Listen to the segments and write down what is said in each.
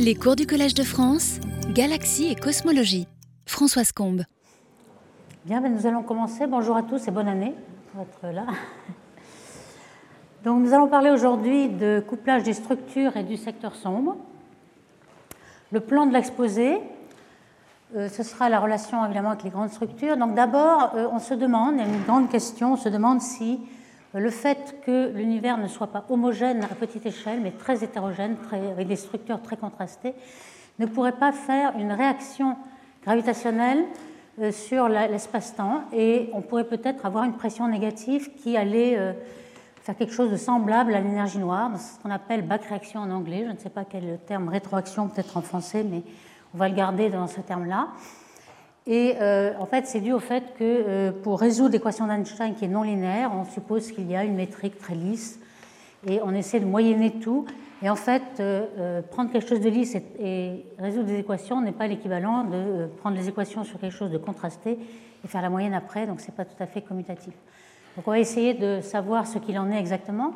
Les cours du Collège de France, Galaxie et Cosmologie. Françoise Combe. Bien, ben, nous allons commencer. Bonjour à tous et bonne année pour être là. Donc, nous allons parler aujourd'hui de couplage des structures et du secteur sombre. Le plan de l'exposé, euh, ce sera la relation évidemment avec les grandes structures. Donc, d'abord, euh, on se demande, il y a une grande question, on se demande si le fait que l'univers ne soit pas homogène à petite échelle, mais très hétérogène, avec des structures très contrastées, ne pourrait pas faire une réaction gravitationnelle euh, sur l'espace-temps et on pourrait peut-être avoir une pression négative qui allait euh, faire quelque chose de semblable à l'énergie noire, ce qu'on appelle back réaction en anglais. Je ne sais pas quel terme rétroaction peut-être en français, mais on va le garder dans ce terme-là. Et euh, en fait, c'est dû au fait que euh, pour résoudre l'équation d'Einstein qui est non linéaire, on suppose qu'il y a une métrique très lisse et on essaie de moyenner tout. Et en fait, euh, prendre quelque chose de lisse et, résoudre des équations n'est pas l'équivalent de prendre les équations sur quelque chose de contrasté et faire la moyenne après, donc ce n'est pas tout à fait commutatif. Donc on va essayer de savoir ce qu'il en est exactement.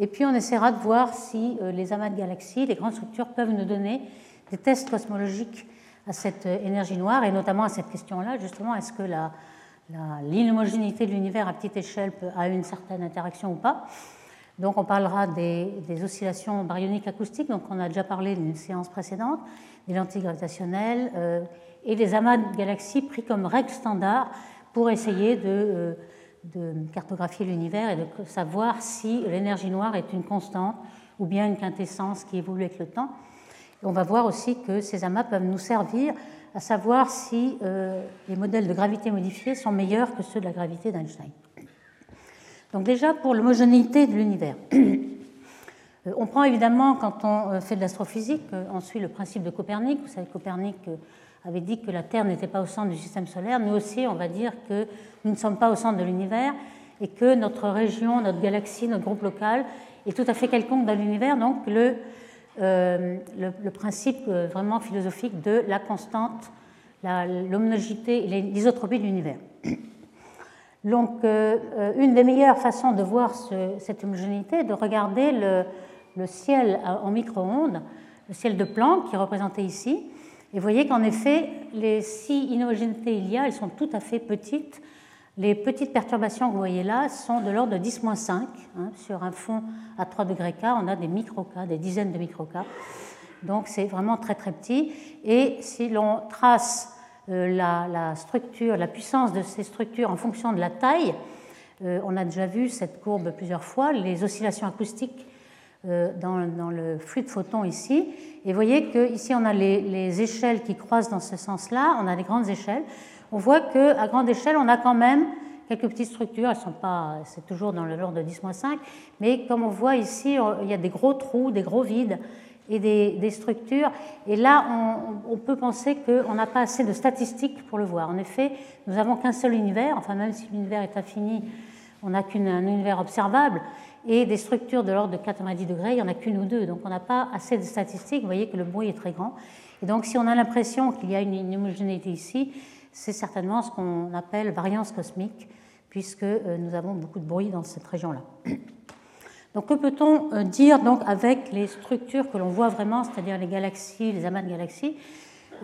Et puis on essaiera de voir si les amas de galaxies, les grandes structures, peuvent nous donner des tests cosmologiques à cette énergie noire et notamment à cette question-là, justement, est-ce que l'inhomogénéité de l'univers à petite échelle a une certaine interaction ou pas? Donc on parlera des, oscillations baryoniques acoustiques, donc on a déjà parlé d'une séance précédente, des lentilles gravitationnelles euh, et des amas de galaxies pris comme règle standard pour essayer euh, de cartographier l'univers et de savoir si l'énergie noire est une constante ou bien une quintessence qui évolue avec le temps on va voir aussi que ces amas peuvent nous servir à savoir si euh, les modèles de gravité modifiés sont meilleurs que ceux de la gravité d'Einstein. Donc déjà pour l'homogénéité de l'univers. Euh, on prend évidemment, quand on euh, fait de l'astrophysique, on suit le principe de Copernic. Vous savez, Copernic avait dit que la Terre n'était pas au centre du système solaire. Nous aussi, on va dire que nous ne sommes pas au centre de l'univers et que notre région, notre galaxie, notre groupe local est tout à fait quelconque dans l'univers. Donc le, euh, le, principe euh, vraiment philosophique de la constante, l'homogénéité et l'isotropie de l'univers. Donc, euh, une des meilleures façons de voir cette homogénéité est de regarder le, ciel en micro-ondes, le ciel de Planck qui est représenté ici. Et vous voyez qu'en effet, les, si inhomogénéités il y a, elles sont tout à fait petites les petites perturbations que vous voyez là sont de l'ordre de 10-5. Hein, sur un fond à 3 degrés K, on a des micro-K, des dizaines de micro-K. Donc c'est vraiment très très petit. Et si l'on trace euh, la, structure, la puissance de ces structures en fonction de la taille, euh, on a déjà vu cette courbe plusieurs fois, les oscillations acoustiques euh, dans, le flux de photons ici. Et vous voyez qu'ici on a les, les échelles qui croisent dans ce sens-là, on a des grandes échelles on voit qu'à grande échelle, on a quand même quelques petites structures, elles sont pas, c'est toujours dans le genre de 10-5, mais comme on voit ici, il y a des gros trous, des gros vides et des, structures. Et là, on, peut penser qu'on n'a pas assez de statistiques pour le voir. En effet, nous n'avons qu'un seul univers, enfin même si l'univers est infini, on n'a qu'un univers observable, et des structures de l'ordre de 90 degrés, il n'y en a qu'une ou deux. Donc on n'a pas assez de statistiques, vous voyez que le bruit est très grand. Et donc si on a l'impression qu'il y a une homogénéité ici, c'est certainement ce qu'on appelle variance cosmique, puisque euh, nous avons beaucoup de bruit dans cette région-là. Donc, que peut-on euh, dire donc avec les structures que l'on voit vraiment, c'est-à-dire les galaxies, les amas de galaxies?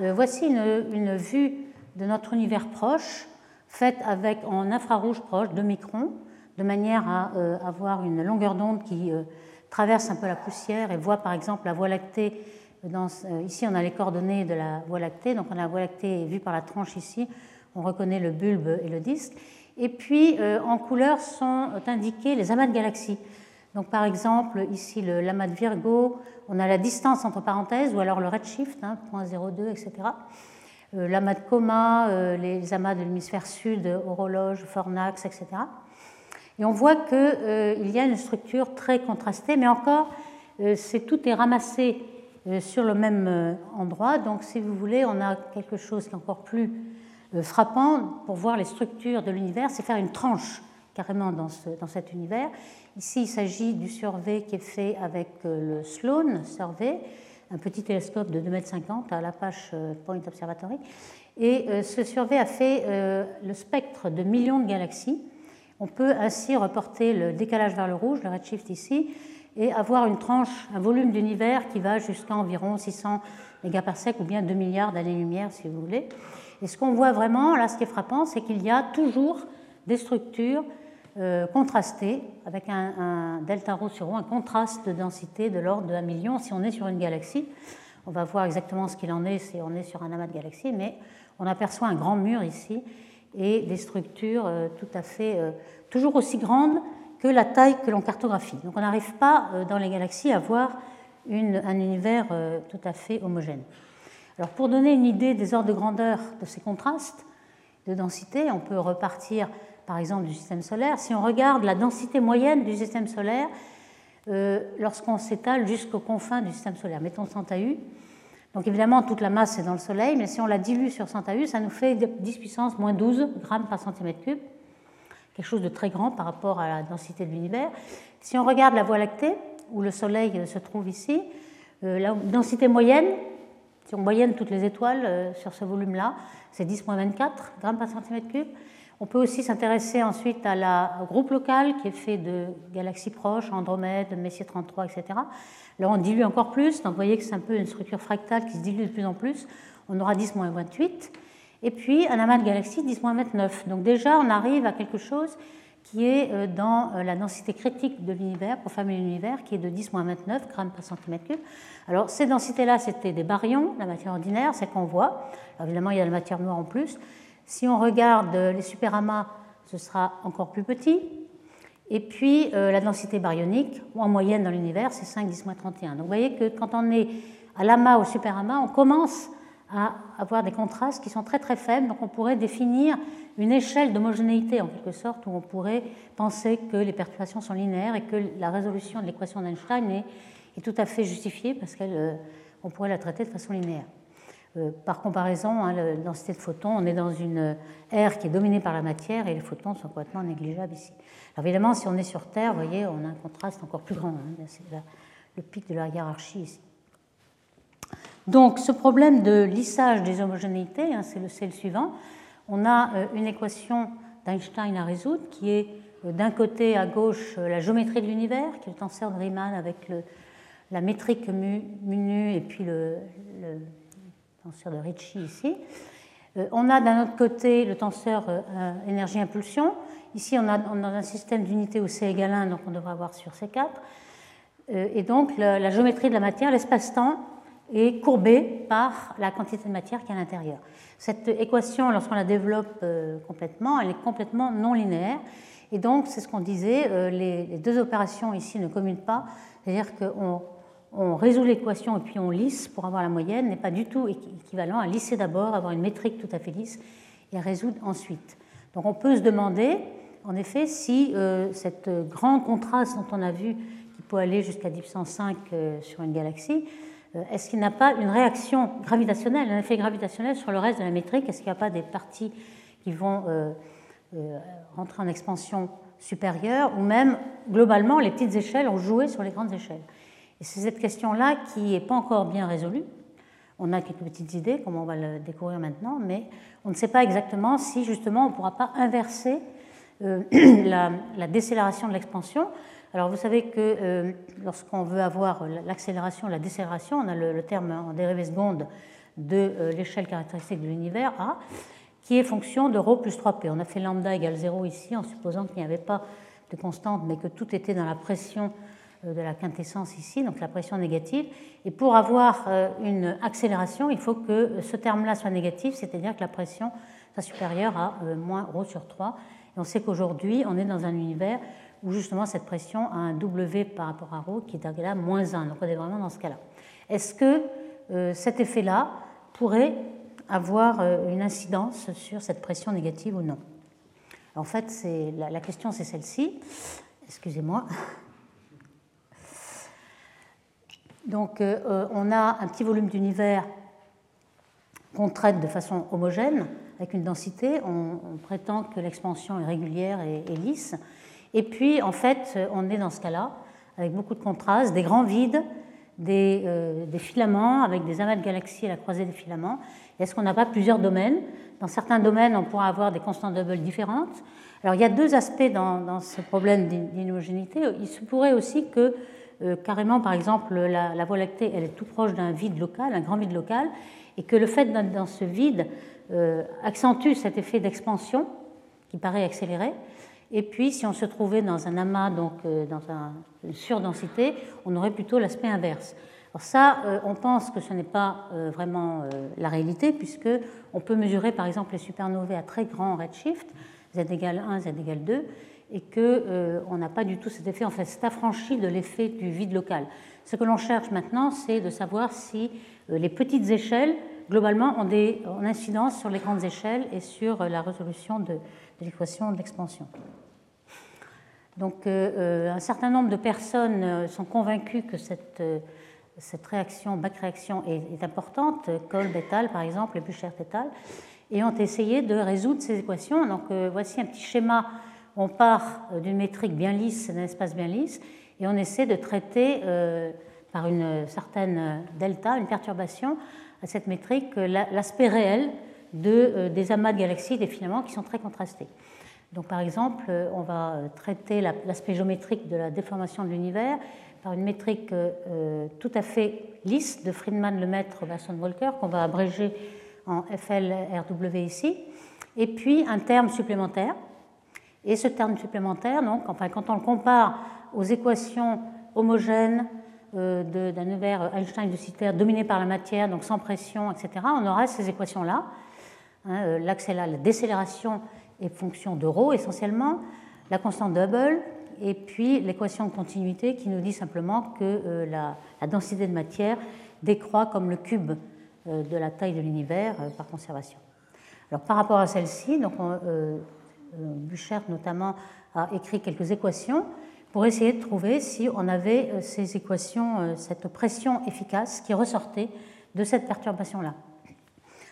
Euh, Voici une, vue de notre univers proche, faite avec en infrarouge proche, 2 microns, de manière à avoir une longueur d'onde qui traverse un peu la poussière et voit par exemple la Voie lactée euh, ici, on a les coordonnées de la Voie lactée. Donc, on a la Voie lactée vue par la tranche ici. On reconnaît le bulbe et le disque. Et puis, euh, en couleur sont indiqués les amas de galaxies. Donc, par exemple, ici, l'amas de Virgo, on a la distance entre parenthèses, ou alors le redshift, hein, 0.02, etc. Euh, l'amas de Coma, les amas de l'hémisphère sud, horologe, fornax, etc. Et on voit qu'il y a une structure très contrastée, mais encore, c'est tout est ramassé euh, sur le même euh, endroit. Donc, si vous voulez, on a quelque chose qui est encore plus euh, frappant pour voir les structures de l'univers, c'est faire une tranche carrément dans, dans cet univers. Ici, il s'agit du survey qui est fait avec le Sloan Survey, un petit télescope de 2,50 m à l'Apache Point Observatory. Et ce survey a fait le spectre de millions de galaxies. On peut ainsi reporter le décalage vers le rouge, le redshift ici, et avoir une tranche, un volume d'univers qui va jusqu'à environ 600 mégaparsecs ou bien 2 milliards d'années-lumière si vous voulez. Et ce qu'on voit vraiment, là ce qui est frappant, c'est qu'il y a toujours des structures euh, contrastées avec un, delta rho sur rho, un contraste de densité de l'ordre de 1 million si on est sur une galaxie. On va voir exactement ce qu'il en est si on est sur un amas de galaxies, mais on aperçoit un grand mur ici et des structures euh, tout à fait euh, toujours aussi grandes que la taille que l'on cartographie. Donc on n'arrive pas dans les galaxies à voir un univers tout à fait homogène. Alors pour donner une idée des ordres de grandeur de ces contrastes de densité, on peut repartir par exemple du système solaire. Si on regarde la densité moyenne du système solaire, euh, lorsqu'on s'étale jusqu'aux confins du système solaire, mettons 100 AU, donc évidemment toute la masse est dans le Soleil, mais si on la dilue sur 100 AU, ça nous fait 10 puissance moins 12 grammes par centimètre cube, quelque chose de très grand par rapport à la densité de l'univers. Si on regarde la Voie lactée, où le Soleil se trouve ici, euh, la densité moyenne si on moyenne toutes les étoiles euh, sur ce volume-là, c'est 10-24 grammes par centimètre cube. On peut aussi s'intéresser ensuite à la, groupe local qui est fait de galaxies proches, Andromède, Messier 33, etc. Là, on dilue encore plus, donc vous voyez que c'est un peu une structure fractale qui se dilue de plus en plus. On aura 10-28. Et puis un amas de galaxies 10-29. Donc déjà, on arrive à quelque chose qui est euh, dans euh, la densité critique de l'univers, pour former l'univers, qui est de 10-29 grammes par centimètre cube. Alors ces densités-là, c'était des baryons, la matière ordinaire, c'est qu'on voit. évidemment, il y a la matière noire en plus. Si on regarde euh, les superamas, ce sera encore plus petit. Et puis la densité baryonique, en moyenne dans l'univers, c'est 5 10 31. Donc vous voyez que quand on est à l'amas ou superamas, on commence à avoir des contrastes qui sont très très faibles. Donc on pourrait définir une échelle d'homogénéité en quelque sorte où on pourrait penser que les perturbations sont linéaires et que la résolution de l'équation d'Einstein est, tout à fait justifiée parce qu'on euh, pourrait la traiter de façon linéaire. Euh, par comparaison, hein, la densité de photons, on est dans une ère qui est dominée par la matière et les photons sont complètement négligeables ici. Alors évidemment, si on est sur Terre, vous voyez, on a un contraste encore plus grand. Hein, c'est le pic de la hiérarchie ici. Donc ce problème de lissage des homogénéités, hein, c'est le, le, suivant. On a euh, une équation d'Einstein à résoudre qui est euh, d'un côté à gauche euh, la géométrie de l'univers, qui est le tenseur de Riemann avec la métrique mu, nu et puis le, tenseur de Ricci ici. on a d'un autre côté le tenseur énergie-impulsion. Ici, on a, a, un système d'unité où C égale 1, donc on devrait avoir sur C4. et donc, la géométrie de la matière, l'espace-temps, est courbée par la quantité de matière qui est à l'intérieur. Cette équation, lorsqu'on la développe euh, complètement, elle est complètement non linéaire. Et donc, c'est ce qu'on disait, euh, les, deux opérations ici ne communent pas. C'est-à-dire qu'on on résout l'équation et puis on lisse pour avoir la moyenne, n'est pas du tout équivalent à lisser d'abord, avoir une métrique tout à fait lisse et à résoudre ensuite. Donc on peut se demander, en effet, si euh, cette grand contraste dont on a vu, qui peut aller jusqu'à 10 sur une galaxie, euh, est-ce qu'il n'a pas une réaction gravitationnelle, un effet gravitationnel sur le reste de la métrique? Est-ce qu'il n'y a pas des parties qui vont euh, euh, rentrer en expansion supérieure? Ou même globalement les petites échelles ont joué sur les grandes échelles? Et c'est cette question-là qui n'est pas encore bien résolue. On a quelques petites idées, comme on va le découvrir maintenant, mais on ne sait pas exactement si justement on ne pourra pas inverser la, la décélération de l'expansion alors vous savez que euh, lorsqu'on veut avoir l'accélération, la décélération, on a le, terme en dérivée seconde de euh, l'échelle caractéristique de l'univers A, qui est fonction de ρ plus 3p. On a fait lambda égale 0 ici en supposant qu'il n'y avait pas de constante, mais que tout était dans la pression euh, de la quintessence ici, donc la pression négative. Et pour avoir une accélération, il faut que ce terme-là soit négatif, c'est-à-dire que la pression soit supérieure à moins ρ sur 3. Et on sait qu'aujourd'hui, on est dans un univers où justement cette pression a un W par rapport à ρ qui est à moins 1. Donc on est vraiment dans ce cas-là. Est-ce que euh, cet effet-là pourrait avoir euh, une incidence sur cette pression négative ou non? En fait, la, question c'est celle-ci. Excusez-moi. Donc euh, on a un petit volume d'univers qu'on traite de façon homogène, avec une densité. On, prétend que l'expansion est régulière et lisse. Et puis, en fait, on est dans ce cas-là, avec beaucoup de contrastes, des grands vides, des, euh, filaments, avec des amas de galaxies à la croisée des filaments. Est-ce qu'on n'a pas plusieurs domaines? Dans certains domaines, on pourra avoir des constantes Hubble différentes. Alors, il y a deux aspects dans, ce problème d'inhomogénéité. Il se pourrait aussi que carrément, par exemple, la, Voie lactée, elle est tout proche d'un vide local, un grand vide local, et que le fait d'être dans ce vide accentue cet effet d'expansion qui paraît accéléré. Et puis, si on se trouvait dans un amas, donc dans une surdensité, on aurait plutôt l'aspect inverse. Alors ça, euh, on pense que ce n'est pas euh, vraiment euh, la réalité, puisque on peut mesurer par exemple les supernovae à très grand redshift, z égale 1, z égale 2, et qu'on n'a pas du tout cet effet, en fait, c'est affranchi de l'effet du vide local. Ce que l'on cherche maintenant, c'est de savoir si les petites échelles, globalement, ont des ont incidence sur les grandes échelles et sur la résolution de, de l'équation de Donc, un certain nombre de personnes sont convaincues que cette cette réaction, back-réaction est, importante, Kolb et par exemple, et Buchert et al. et ont essayé de résoudre ces équations. Donc euh, voici un petit schéma. On part euh, d'une métrique bien lisse, d'un espace bien lisse, et on essaie de traiter euh, par une certaine delta, une perturbation à cette métrique, l'aspect réel de, des amas de galaxies, des filaments qui sont très contrastés. Donc par exemple, on va traiter l'aspect géométrique de la déformation de l'univers par une métrique euh, tout à fait lisse de Friedman, Lemaître, Vasson, Volcker, qu'on va abréger en FLRW ici, et puis un terme supplémentaire. Et ce terme supplémentaire, donc, enfin, quand on le compare aux équations homogènes euh, d'un univers Einstein de Sitter dominé par la matière, donc sans pression, etc., on aura ces équations-là. Hein, euh, la décélération est fonction de ρ essentiellement, la constante Hubble et puis l'équation de continuité qui nous dit simplement que euh, la, densité de matière décroît comme le cube euh, de la taille de l'univers euh, par conservation. Alors par rapport à celle-ci, donc Buchert notamment a écrit quelques équations pour essayer de trouver si on avait ces équations, cette pression efficace qui ressortait de cette perturbation-là.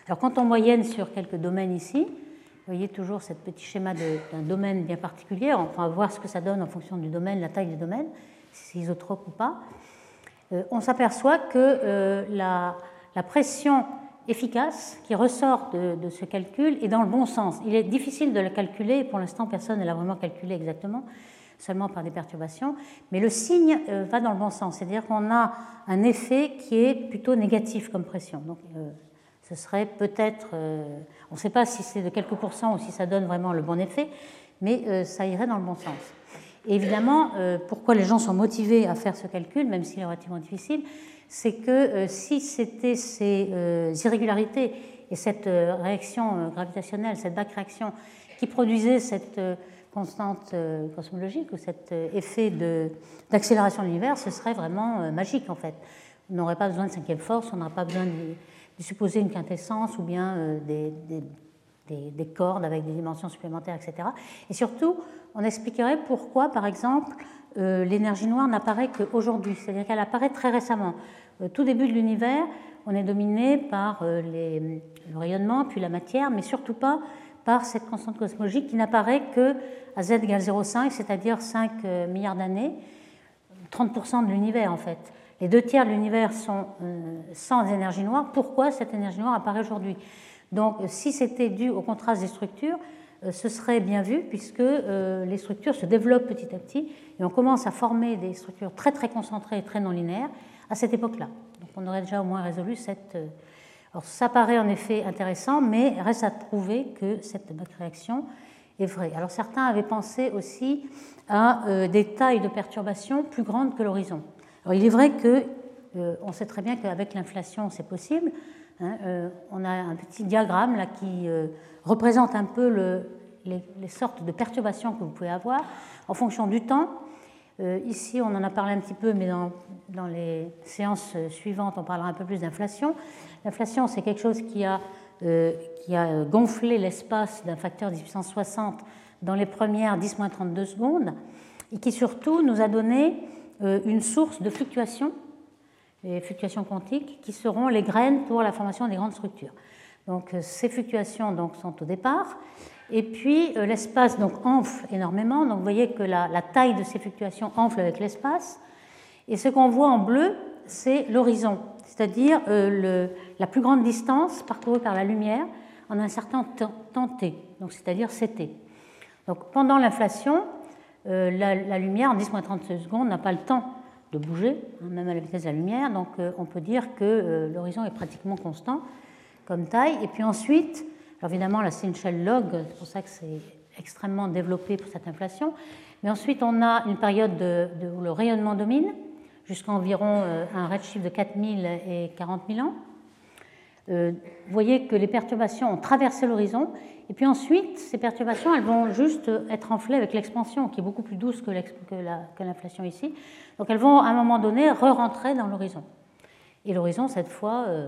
Alors quand on moyenne sur quelques domaines ici, vous voyez toujours ce petit schéma d'un domaine bien particulier. Va voir ce que ça donne en fonction du domaine, la taille du domaine, si c'est isotrope ou pas. Euh, on s'aperçoit que euh, la, pression efficace qui ressort de, ce calcul est dans le bon sens. Il est difficile de la calculer, pour l'instant personne ne l'a vraiment calculé exactement, seulement par des perturbations, mais le signe euh, va dans le bon sens, c'est-à-dire qu'on a un effet qui est plutôt négatif comme pression. Ce serait peut-être, euh, on ne sait pas si c'est de quelques pourcents ou si ça donne vraiment le bon effet, mais euh, ça irait dans le bon sens. évidemment, euh, pourquoi les gens sont motivés à faire ce calcul, même s'il est relativement difficile, c'est que si c'était ces irrégularités et cette réaction gravitationnelle, cette back-réaction qui produisait cette constante cosmologique ou cet effet d'accélération de l'univers, ce serait vraiment magique en fait. On n'aurait pas besoin de cinquième force, on n'aurait pas besoin de supposer une quintessence ou bien euh, des, des, des, cordes avec des dimensions supplémentaires, etc. Et surtout, on expliquerait pourquoi, par exemple, euh, l'énergie noire n'apparaît qu'aujourd'hui, c'est-à-dire qu'elle apparaît très récemment. Tout début de l'univers, on est dominé par euh, le rayonnement, puis la matière, mais surtout pas par cette constante cosmologique qui n'apparaît que z égale 0,5, c'est-à-dire 5 milliards d'années, 30% de l'univers en fait. Les deux tiers de l'univers sont euh, sans énergie noire. Pourquoi cette énergie noire apparaît aujourd'hui? Donc, si c'était dû au contraste des structures, euh, ce serait bien vu puisque euh, les structures se développent petit à petit et on commence à former des structures très très concentrées et très non linéaires à cette époque-là. Donc, on aurait déjà au moins résolu cette. Alors, ça paraît en effet intéressant, mais reste à prouver que cette réaction est vraie. Alors, certains avaient pensé aussi à des tailles de perturbation plus grandes que l'horizon. Il est vrai que euh, on sait très bien qu'avec l'inflation, c'est possible. Hein, euh, on a un petit diagramme là qui euh, représente un peu le, les, sortes de perturbations que vous pouvez avoir en fonction du temps. ici, on en a parlé un petit peu, mais dans, les séances suivantes, on parlera un peu plus d'inflation. L'inflation, c'est quelque chose qui a, qui a gonflé l'espace d'un facteur 10 puissance 60 dans les premières 10-32 secondes et qui surtout nous a donné euh, une source de fluctuations, les fluctuations quantiques, qui seront les graines pour la formation des grandes structures. Donc euh, ces fluctuations donc, sont au départ, et puis euh, l'espace enfle énormément. Donc vous voyez que la, taille de ces fluctuations enfle avec l'espace, et ce qu'on voit en bleu, c'est l'horizon, c'est-à-dire la plus grande distance parcourue par la lumière en un certain temps t, c'est-à-dire ct. Donc pendant l'inflation, euh, la, lumière en 10-30 secondes n'a pas le temps de bouger, hein, même à la vitesse de la lumière. Donc on peut dire que l'horizon est pratiquement constant comme taille. Et puis ensuite, alors évidemment, la Sinchel log, c'est pour ça que c'est extrêmement développé pour cette inflation. Mais ensuite, on a une période de, où le rayonnement domine, jusqu'à environ un redshift de 4000 et 40 000 ans. Euh, vous voyez que les perturbations ont traversé l'horizon, et puis ensuite, ces perturbations, elles vont juste être enflées avec l'expansion, qui est beaucoup plus douce que l'inflation ici. Donc elles vont, à un moment donné, re-rentrer dans l'horizon. Et l'horizon, cette fois, euh,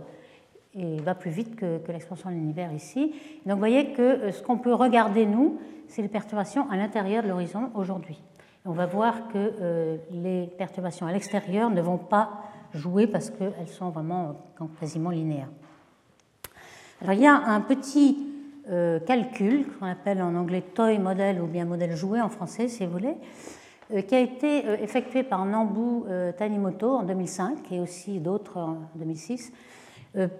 va plus vite que, l'expansion de l'univers ici. Donc vous voyez que euh, ce qu'on peut regarder, nous, c'est les perturbations à l'intérieur de l'horizon aujourd'hui. On va voir que les perturbations à l'extérieur ne vont pas jouer parce qu'elles sont vraiment quasiment linéaires. Il y a un petit euh, calcul qu'on appelle en anglais toy model ou bien modèle joué en français, si vous voulez, euh, qui a été euh, effectué par Nambu Tanimoto en 2005 et aussi d'autres en 2006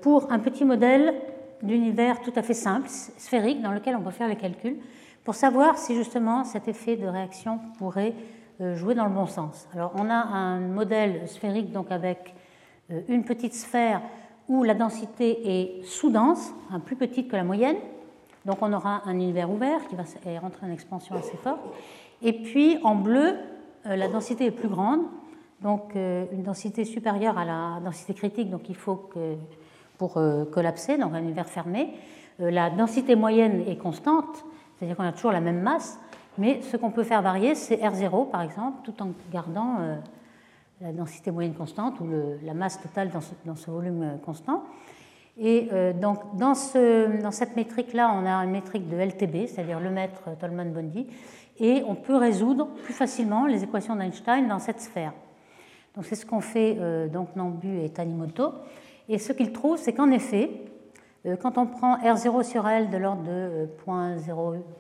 pour un petit modèle d'univers tout à fait simple, sphérique, dans lequel on peut faire les calculs pour savoir si justement cet effet de réaction pourrait jouer dans le bon sens. Alors, on a un modèle sphérique donc avec une petite sphère où la densité est sous-dense, plus petite que la moyenne. Donc on aura un univers ouvert qui va rentrer en expansion assez forte. Et puis en bleu, euh, la densité est plus grande, donc euh, une densité supérieure à la densité critique, donc il faut pour euh, collapser, donc un univers fermé. La densité moyenne est constante, c'est-à-dire qu'on a toujours la même masse, mais ce qu'on peut faire varier, c'est R0 par exemple, tout en gardant la densité moyenne constante ou la masse totale dans ce, volume euh, constant. Et euh, donc, dans, ce, dans cette métrique-là, on a une métrique de LTB, c'est-à-dire le mètre Tolman-Bondy, et on peut résoudre plus facilement les équations d'Einstein dans cette sphère. Donc, c'est ce qu'ont fait euh, donc Nambu et Tanimoto. Et ce qu'ils trouvent, c'est qu'en effet, quand on prend R0 sur L de l'ordre de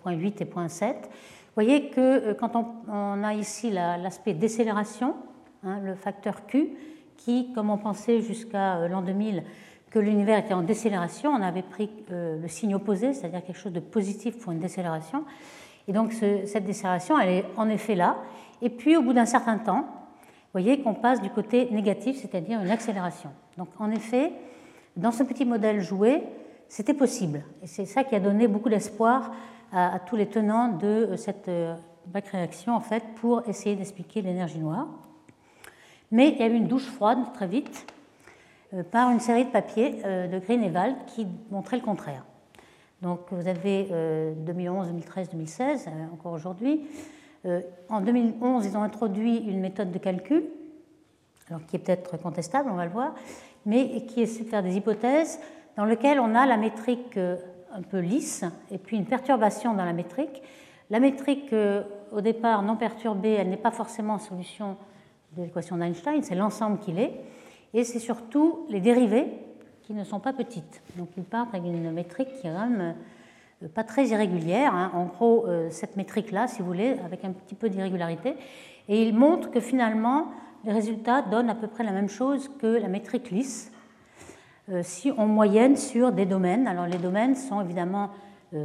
0.8 et 0.7, vous voyez que quand on, on a ici l'aspect décélération, Hein, le facteur Q, qui, comme on pensait jusqu'à euh, l'an 2000 que l'univers était en décélération, on avait pris euh, le signe opposé, c'est-à-dire quelque chose de positif pour une décélération. Et donc cette décélération, elle est en effet là. Et puis au bout d'un certain temps, vous voyez qu'on passe du côté négatif, c'est-à-dire une accélération. Donc en effet, dans ce petit modèle joué, c'était possible. Et c'est ça qui a donné beaucoup d'espoir à, tous les tenants de euh, cette back réaction en fait, pour essayer d'expliquer l'énergie noire. Mais il y a eu une douche froide très vite euh, par une série de papiers euh, de Green et Wald qui montraient le contraire. Donc vous avez 2011, 2013, 2016, encore aujourd'hui. Euh, en 2011, ils ont introduit une méthode de calcul, alors qui est peut-être contestable, on va le voir, mais qui essaie de faire des hypothèses dans lesquelles on a la métrique un peu lisse et puis une perturbation dans la métrique. La métrique, au départ non perturbée, elle n'est pas forcément en solution de l'équation d'Einstein, c'est l'ensemble qu'il est, et c'est surtout les dérivées qui ne sont pas petites. Donc il part avec une métrique qui est quand même euh, pas très irrégulière. Hein. En gros, euh, cette métrique-là, si vous voulez, avec un petit peu d'irrégularité, et il montre que finalement, les résultats donnent à peu près la même chose que la métrique lisse, euh, si on moyenne sur des domaines. Alors les domaines sont évidemment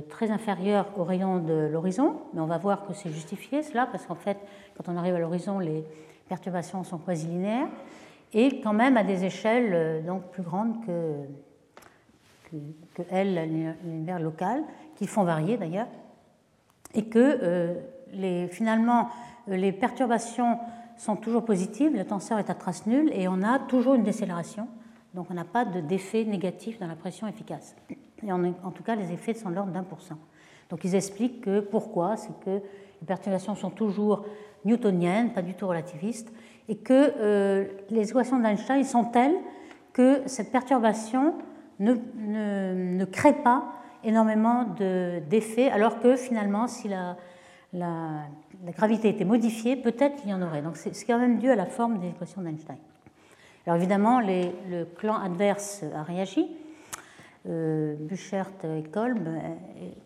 très inférieurs au rayon de l'horizon, mais on va voir que c'est justifié cela, parce qu'en fait, quand on arrive à l'horizon, les, perturbations sont quasi linéaires, et quand même à des échelles euh, donc plus grandes que, que, l'univers local, qui font varier d'ailleurs, et que euh, les, finalement euh, les perturbations sont toujours positives, le tenseur est à trace nulle, et on a toujours une décélération, donc on n'a pas d'effet négatif dans la pression efficace. Et en, en tout cas, les effets sont de l'ordre d'un pour cent. Donc ils expliquent que pourquoi, c'est que les perturbations sont toujours newtonienne, pas du tout relativiste, et que euh, les équations d'Einstein sont telles que cette perturbation ne, ne, crée pas énormément d'effets, alors que finalement, si la, la, gravité était modifiée, peut-être qu'il y en aurait. Donc c'est quand même dû à la forme des équations d'Einstein. Alors évidemment, le clan adverse a réagi. Euh, Buchert et Kolb, euh,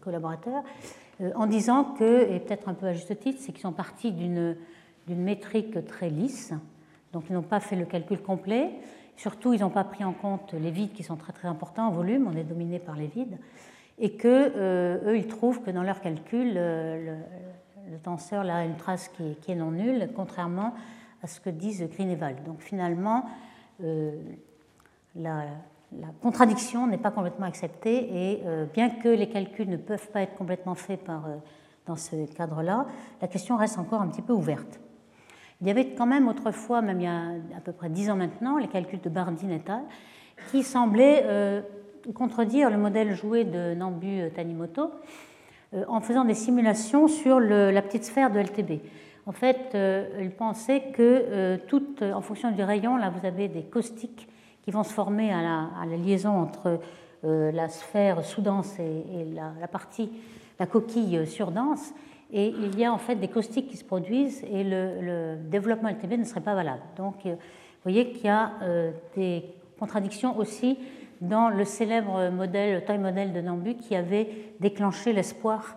collaborateurs, en disant que, et peut-être un peu à juste titre, c'est qu'ils sont partis d'une métrique très lisse, donc ils n'ont pas fait le calcul complet. Surtout, ils n'ont pas pris en compte les vides qui sont très très importants en volume, on est dominé par les vides, et que eux, ils trouvent que dans leur calcul, le, tenseur a une trace qui est, non nulle, contrairement à ce que disent Green. Donc finalement, la, contradiction n'est pas complètement acceptée et bien que les calculs ne peuvent pas être complètement faits par, dans ce cadre-là, la question reste encore un petit peu ouverte. Il y avait quand même autrefois, même il y a à peu près dix ans maintenant, les calculs de Bardeen et al., qui semblaient euh, contredire le modèle joué de Nambu Tanimoto euh, en faisant des simulations sur la petite sphère de LTB. En fait, euh, ils pensaient que tout, en fonction du rayon, là vous avez des caustiques qui vont se former à la, liaison entre la sphère sous-dense et, la, la, partie, la coquille surdense et il y a en fait des caustiques qui se produisent et le, développement LTB ne serait pas valable. Donc euh, vous voyez qu'il y a euh, des contradictions aussi dans le célèbre modèle, le time model de Nambu qui avait déclenché l'espoir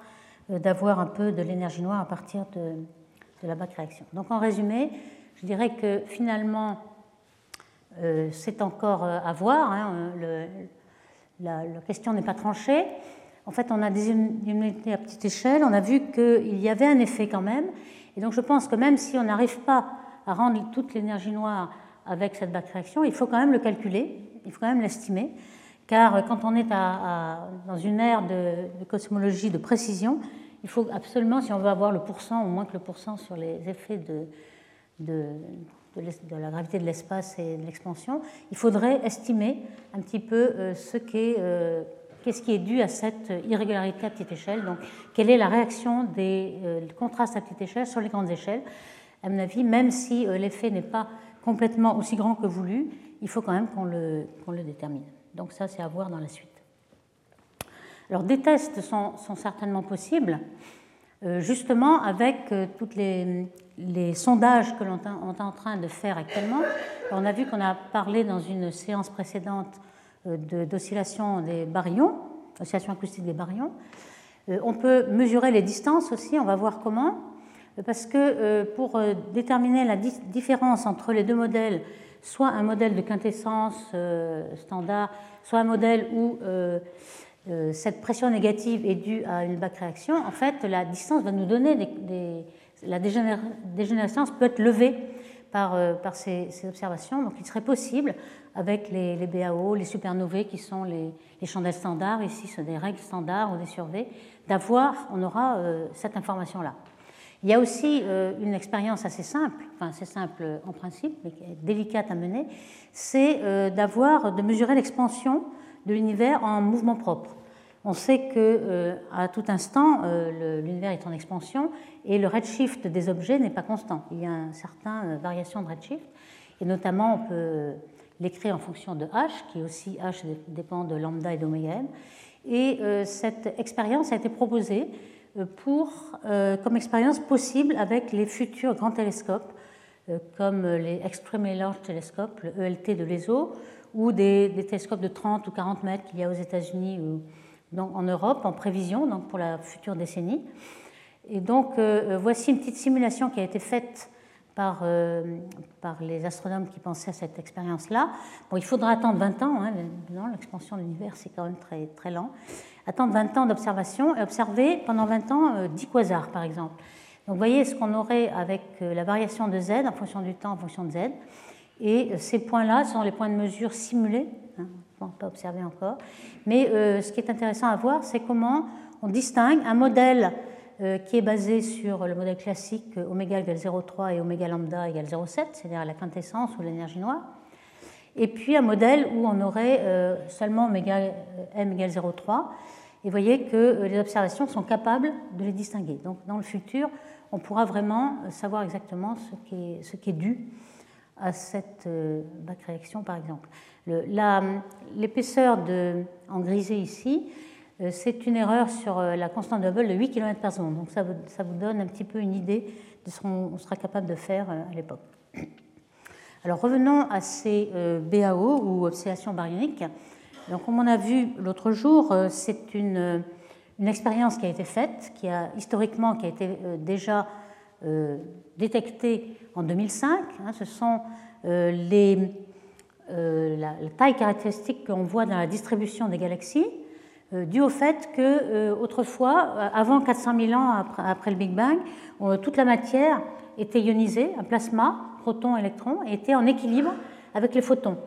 euh, d'avoir un peu de l'énergie noire à partir de, la back réaction. Donc en résumé, je dirais que finalement, c'est encore à voir, hein, la, la, question n'est pas tranchée. En fait, on a des immunités à petite échelle, on a vu qu'il y avait un effet quand même. Et donc, je pense que même si on n'arrive pas à rendre toute l'énergie noire avec cette back réaction, il faut quand même le calculer, il faut quand même l'estimer, car quand on est dans une ère de, cosmologie de précision, il faut absolument, si on veut avoir le pourcent, ou moins que le pourcent sur les effets de, la gravité de l'espace et de l'expansion, il faudrait estimer un petit peu euh, ce qu'est euh, Qu'est-ce qui est dû à cette irrégularité à petite échelle Donc, quelle est la réaction des euh, contrastes à petite échelle sur les grandes échelles? À mon avis, même si l'effet n'est pas complètement aussi grand que voulu, il faut quand même qu'on le, le, détermine. Donc ça, c'est à voir dans la suite. Alors, des tests sont, certainement possibles, justement avec tous les, les, sondages que l'on est en train de faire actuellement. on a vu qu'on a parlé dans une séance précédente d'oscillation des baryons, oscillation acoustique des baryons. Euh, on peut mesurer les distances aussi, on va voir comment, parce que euh, pour euh, déterminer la différence entre les deux modèles, soit un modèle de quintessence standard, soit un modèle où cette pression négative est due à une back réaction, en fait, la distance va nous donner des, la dégénérescence peut être levée par, par ces, observations. Donc, il serait possible avec les, BAO, les supernovae qui sont les, chandelles standards, ici ce sont des règles standards ou des surveys, d'avoir, on aura euh, cette information-là. Il y a aussi euh, une expérience assez simple, enfin assez simple en principe, mais délicate à mener, c'est euh, d'avoir, de mesurer l'expansion de l'univers en mouvement propre. On sait que à tout instant, l'univers est en expansion et le redshift des objets n'est pas constant. Il y a une certaine variation de redshift, et notamment on peut l'écrire en fonction de h, qui aussi h dépend de lambda et d'oméga m. Et euh, cette expérience a été proposée euh, euh, comme expérience possible avec les futurs grands télescopes, comme les Extremely Large Telescopes, le ELT de l'ESO, ou des, télescopes de 30 ou 40 mètres qu'il y a aux États-Unis en Europe en prévision, donc pour la future décennie. Et donc, voici une petite simulation qui a été faite par, euh, par les astronomes qui pensaient à cette expérience-là. Bon, il faudra attendre 20 ans, hein, l'expansion de l'univers c'est quand même très, très lent. Attendre 20 ans d'observation et observer pendant 20 ans euh, 10 quasars par exemple. Donc vous voyez ce qu'on aurait avec euh, la variation de z en fonction du temps, en fonction de z. Et euh, ces points-là sont les points de mesure simulés, pas observer encore. Mais ce qui est intéressant à voir, c'est comment on distingue un modèle euh, qui est basé sur le modèle classique oméga égale 0,3 et oméga lambda égale 0,7, c'est-à-dire la quintessence ou l'énergie noire. Et puis un modèle où on aurait euh, seulement oméga euh, m égale 0,3. Et vous voyez que les observations sont capables de les distinguer. Donc dans le futur, on pourra vraiment savoir exactement ce qui est dû à cette back réaction, par exemple. L'épaisseur en grisé ici, euh, c'est une erreur sur euh, la constante de Hubble de 8 km par seconde. Donc ça vous, donne un petit peu une idée de ce qu'on sera capable de faire euh, à l'époque. Alors revenons à ces BAO ou oscillations baryoniques. Donc comme on a vu l'autre jour, c'est une, expérience qui a été faite, qui a historiquement qui a été déjà détectée en 2005. Hein. ce sont les, la, taille caractéristique qu'on voit dans la distribution des galaxies euh, dû au fait que euh, autrefois, euh, avant 400 000 ans après, le Big Bang, toute la matière était ionisée, un plasma protons, électrons, et était en équilibre avec les photons.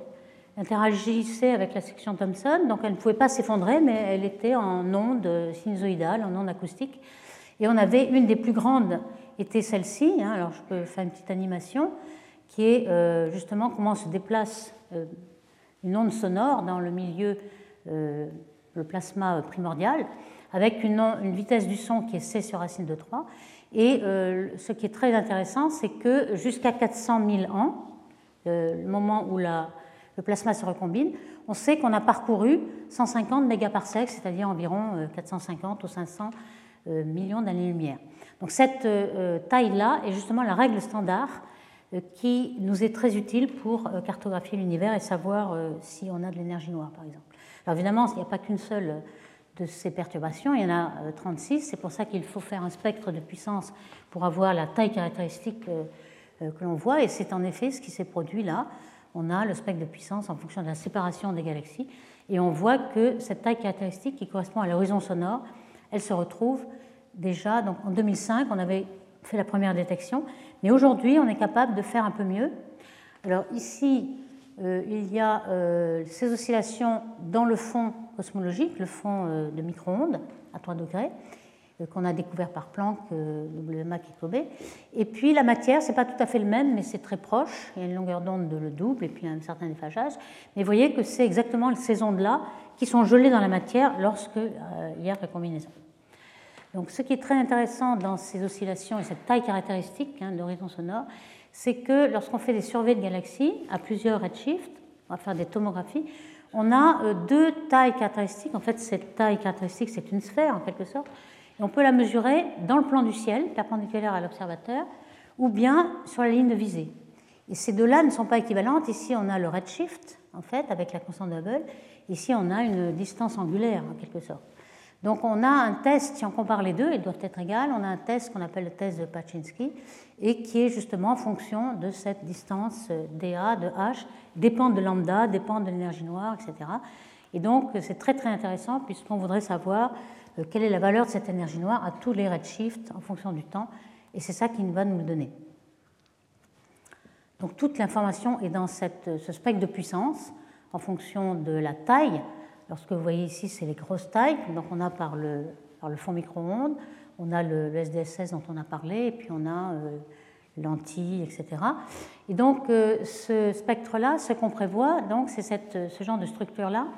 Interagissait avec la section Thomson, donc elle ne pouvait pas s'effondrer, mais elle était en onde sinusoïdale, en onde acoustique. Et on avait une des plus grandes, était celle-ci. Hein, alors je peux faire une petite animation, qui est euh, justement comment se déplace euh, une onde sonore dans le milieu, euh, le plasma primordial, avec une, vitesse du son qui est c sur racine de 3. Et ce qui est très intéressant, c'est que jusqu'à 400 000 ans, le moment où la, le plasma se recombine, on sait qu'on a parcouru 150 mégaparsecs, c'est-à-dire environ 450 ou 500 millions d'années-lumière. Donc cette taille-là est justement la règle standard euh, qui nous est très utile pour euh, cartographier l'univers et savoir euh, si on a de l'énergie noire, par exemple. Alors évidemment, il n'y a pas qu'une seule de ces perturbations, il y en a 36, c'est pour ça qu'il faut faire un spectre de puissance pour avoir la taille caractéristique que l'on voit, et c'est en effet ce qui s'est produit là. On a le spectre de puissance en fonction de la séparation des galaxies, et on voit que cette taille caractéristique qui correspond à l'horizon sonore, elle se retrouve déjà, donc en 2005, on avait fait la première détection, mais aujourd'hui, on est capable de faire un peu mieux. Alors ici, euh, il y a euh, ces oscillations dans le fond cosmologique, le fond euh, de micro-ondes à 3 degrés, qu'on a découvert par Planck, WMA et Et puis la matière, c'est pas tout à fait le même, mais c'est très proche. Il y a une longueur d'onde de le double et puis un certain déphasage. Mais vous voyez que c'est exactement ces ondes-là qui sont gelées dans la matière lorsque il y a recombinaison. Donc, ce qui est très intéressant dans ces oscillations et cette taille caractéristique hein, de l'horizon sonore, c'est que lorsqu'on fait des surveys de galaxies à plusieurs redshifts, on va faire des tomographies, on a euh, deux tailles caractéristiques. En fait, cette taille caractéristique, c'est une sphère en quelque sorte, et on peut la mesurer dans le plan du ciel, perpendiculaire à l'observateur, ou bien sur la ligne de visée. Et ces deux-là ne sont pas équivalentes. Ici, on a le redshift, en fait, avec la constante Hubble. Ici, on a une distance angulaire, en quelque sorte. Donc on a un test, si on compare les deux, ils doivent être égales, on a un test qu'on appelle le test de Paczynski, et qui est justement en fonction de cette distance dA de H, dépend de lambda, dépend de l'énergie noire, etc. Et donc c'est très très intéressant puisqu'on voudrait savoir euh, quelle est la valeur de cette énergie noire à tous les redshifts en fonction du temps, et c'est ça qui va nous donner. Donc toute l'information est dans ce spectre de puissance en fonction de la taille Lorsque vous voyez ici, c'est les grosses tailles. Donc on a par le, par le fond micro-ondes, on a le, SDS16 dont on a parlé, et puis on a euh, lentilles, etc. Et donc euh, ce spectre-là, ce qu'on prévoit, donc c'est ce genre de structure-là,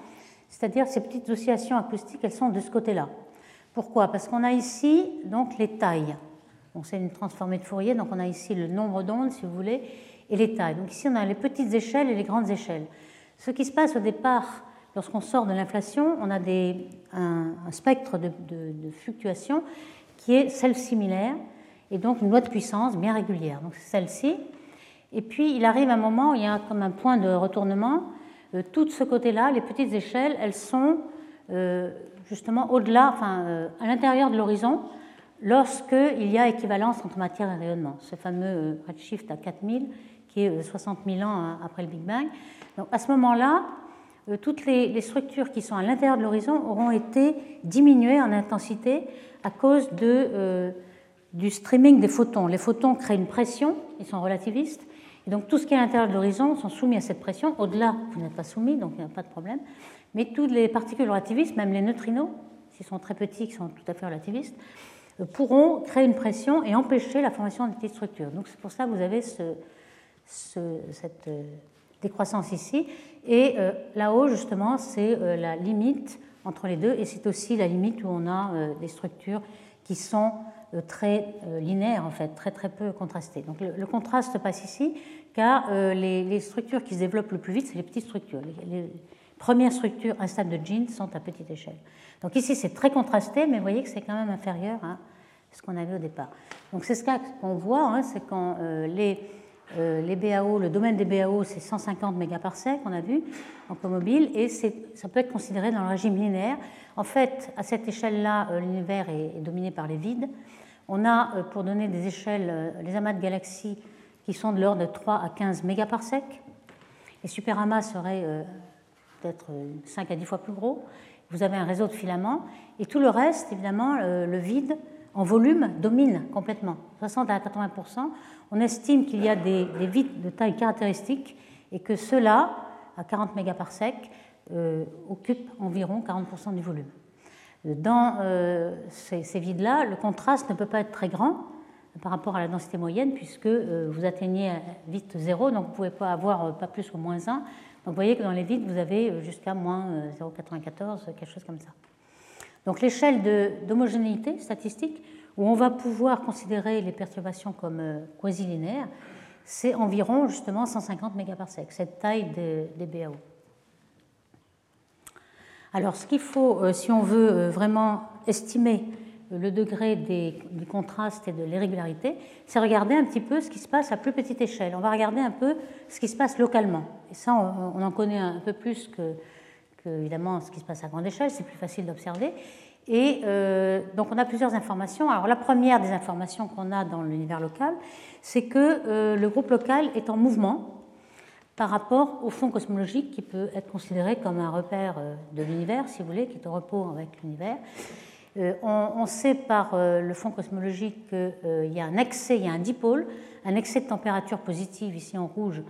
c'est-à-dire ces petites oscillations acoustiques, elles sont de ce côté-là. Pourquoi? Parce qu'on a ici donc les tailles. Donc c'est une transformée de Fourier, donc on a ici le nombre d'ondes, si vous voulez, et les tailles. Donc ici on a les petites échelles et les grandes échelles. Ce qui se passe au départ lorsqu'on sort de l'inflation, on a un, spectre de, fluctuation qui est celle similaire et donc une loi de puissance bien régulière. Donc c'est celle-ci. Et puis il arrive un moment où il y a comme un point de retournement. Euh, tout ce côté-là, les petites échelles, elles sont euh, justement au-delà, enfin euh, à l'intérieur de l'horizon, lorsqu'il y a équivalence entre matière et rayonnement. Ce fameux redshift à 4000 qui est 60 000 ans hein, après le Big Bang. Donc à ce moment-là, toutes les, structures qui sont à l'intérieur de l'horizon auront été diminuées en intensité à cause euh, du streaming des photons. Les photons créent une pression, ils sont relativistes, et donc tout ce qui est à l'intérieur de l'horizon sont soumis à cette pression. Au-delà, vous n'êtes pas soumis, donc il n'y a pas de problème. Mais toutes les particules relativistes, même les neutrinos, s'ils sont très petits, qui sont tout à fait relativistes, euh, pourront créer une pression et empêcher la formation de petites structures. Donc c'est pour ça que vous avez ce, cette décroissance ici. Et euh, là-haut, justement, c'est euh, la limite entre les deux, et c'est aussi la limite où on a euh, des structures qui sont très linéaires, en fait, très très peu contrastées. Donc le, contraste passe ici, car les, structures qui se développent le plus vite, c'est les petites structures. Les, premières structures instables de jeans sont à petite échelle. Donc ici, c'est très contrasté, mais vous voyez que c'est quand même inférieur à ce qu'on avait au départ. Donc c'est ce qu'on voit, hein, c'est quand les euh, les BAO, le domaine des BAO, c'est 150 mégaparsecs, on a vu, en mobile, et ça peut être considéré dans le régime linéaire. En fait, à cette échelle-là, euh, l'univers est, dominé par les vides. On a, euh, pour donner des échelles, les amas de galaxies qui sont de l'ordre de 3 à 15 mégaparsecs. Les superamas seraient peut-être 5 à 10 fois plus gros. Vous avez un réseau de filaments, et tout le reste, évidemment, le vide, en volume domine complètement. 60 à 80 On estime qu'il y a des, vides de taille caractéristique et que ceux-là, à 40 mégaparsecs, euh, occupent environ 40% du volume. Dans euh, ces, vides-là, le contraste ne peut pas être très grand par rapport à la densité moyenne, puisque euh, vous atteignez vite 0, donc vous ne pouvez pas avoir pas plus que moins 1. Donc vous voyez que dans les vides, vous avez jusqu'à moins 0,94, quelque chose comme ça. Donc l'échelle d'homogénéité statistique, où on va pouvoir considérer les perturbations comme quasi-linéaires, c'est environ justement 150 mégaparsecs, cette taille des BAO. Alors ce qu'il faut, si on veut vraiment estimer le degré des, du contraste et de l'irrégularité, c'est regarder un petit peu ce qui se passe à plus petite échelle. On va regarder un peu ce qui se passe localement. Et ça, on, en connaît un peu plus que, évidemment ce qui se passe à grande échelle, c'est plus facile d'observer. Et euh, donc on a plusieurs informations. Alors la première des informations qu'on a dans l'univers local, c'est que euh, le groupe local est en mouvement par rapport au fond cosmologique qui peut être considéré comme un repère euh, de l'univers, si vous voulez, qui est au repos avec l'univers. On, sait par le fond cosmologique qu'il y a un excès, il y a un dipôle, un excès de température positive ici en rouge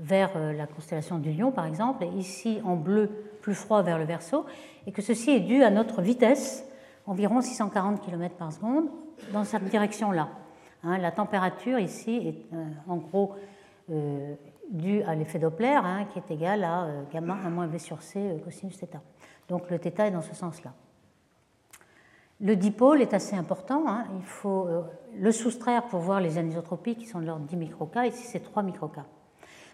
vers la constellation du Lion par exemple, et ici en bleu plus froid vers le Verseau, et que ceci est dû à notre vitesse, environ 640 km par seconde, dans cette direction-là. Hein, la température ici est en gros due à l'effet Doppler, hein, qui est égal à gamma 1 moins v sur c cosinus θ. Donc le θ est dans ce sens-là. Le dipôle est assez important. Hein. Il faut euh, le soustraire pour voir les anisotropies qui sont de l'ordre 10 microca. Ici, c'est 3 microca.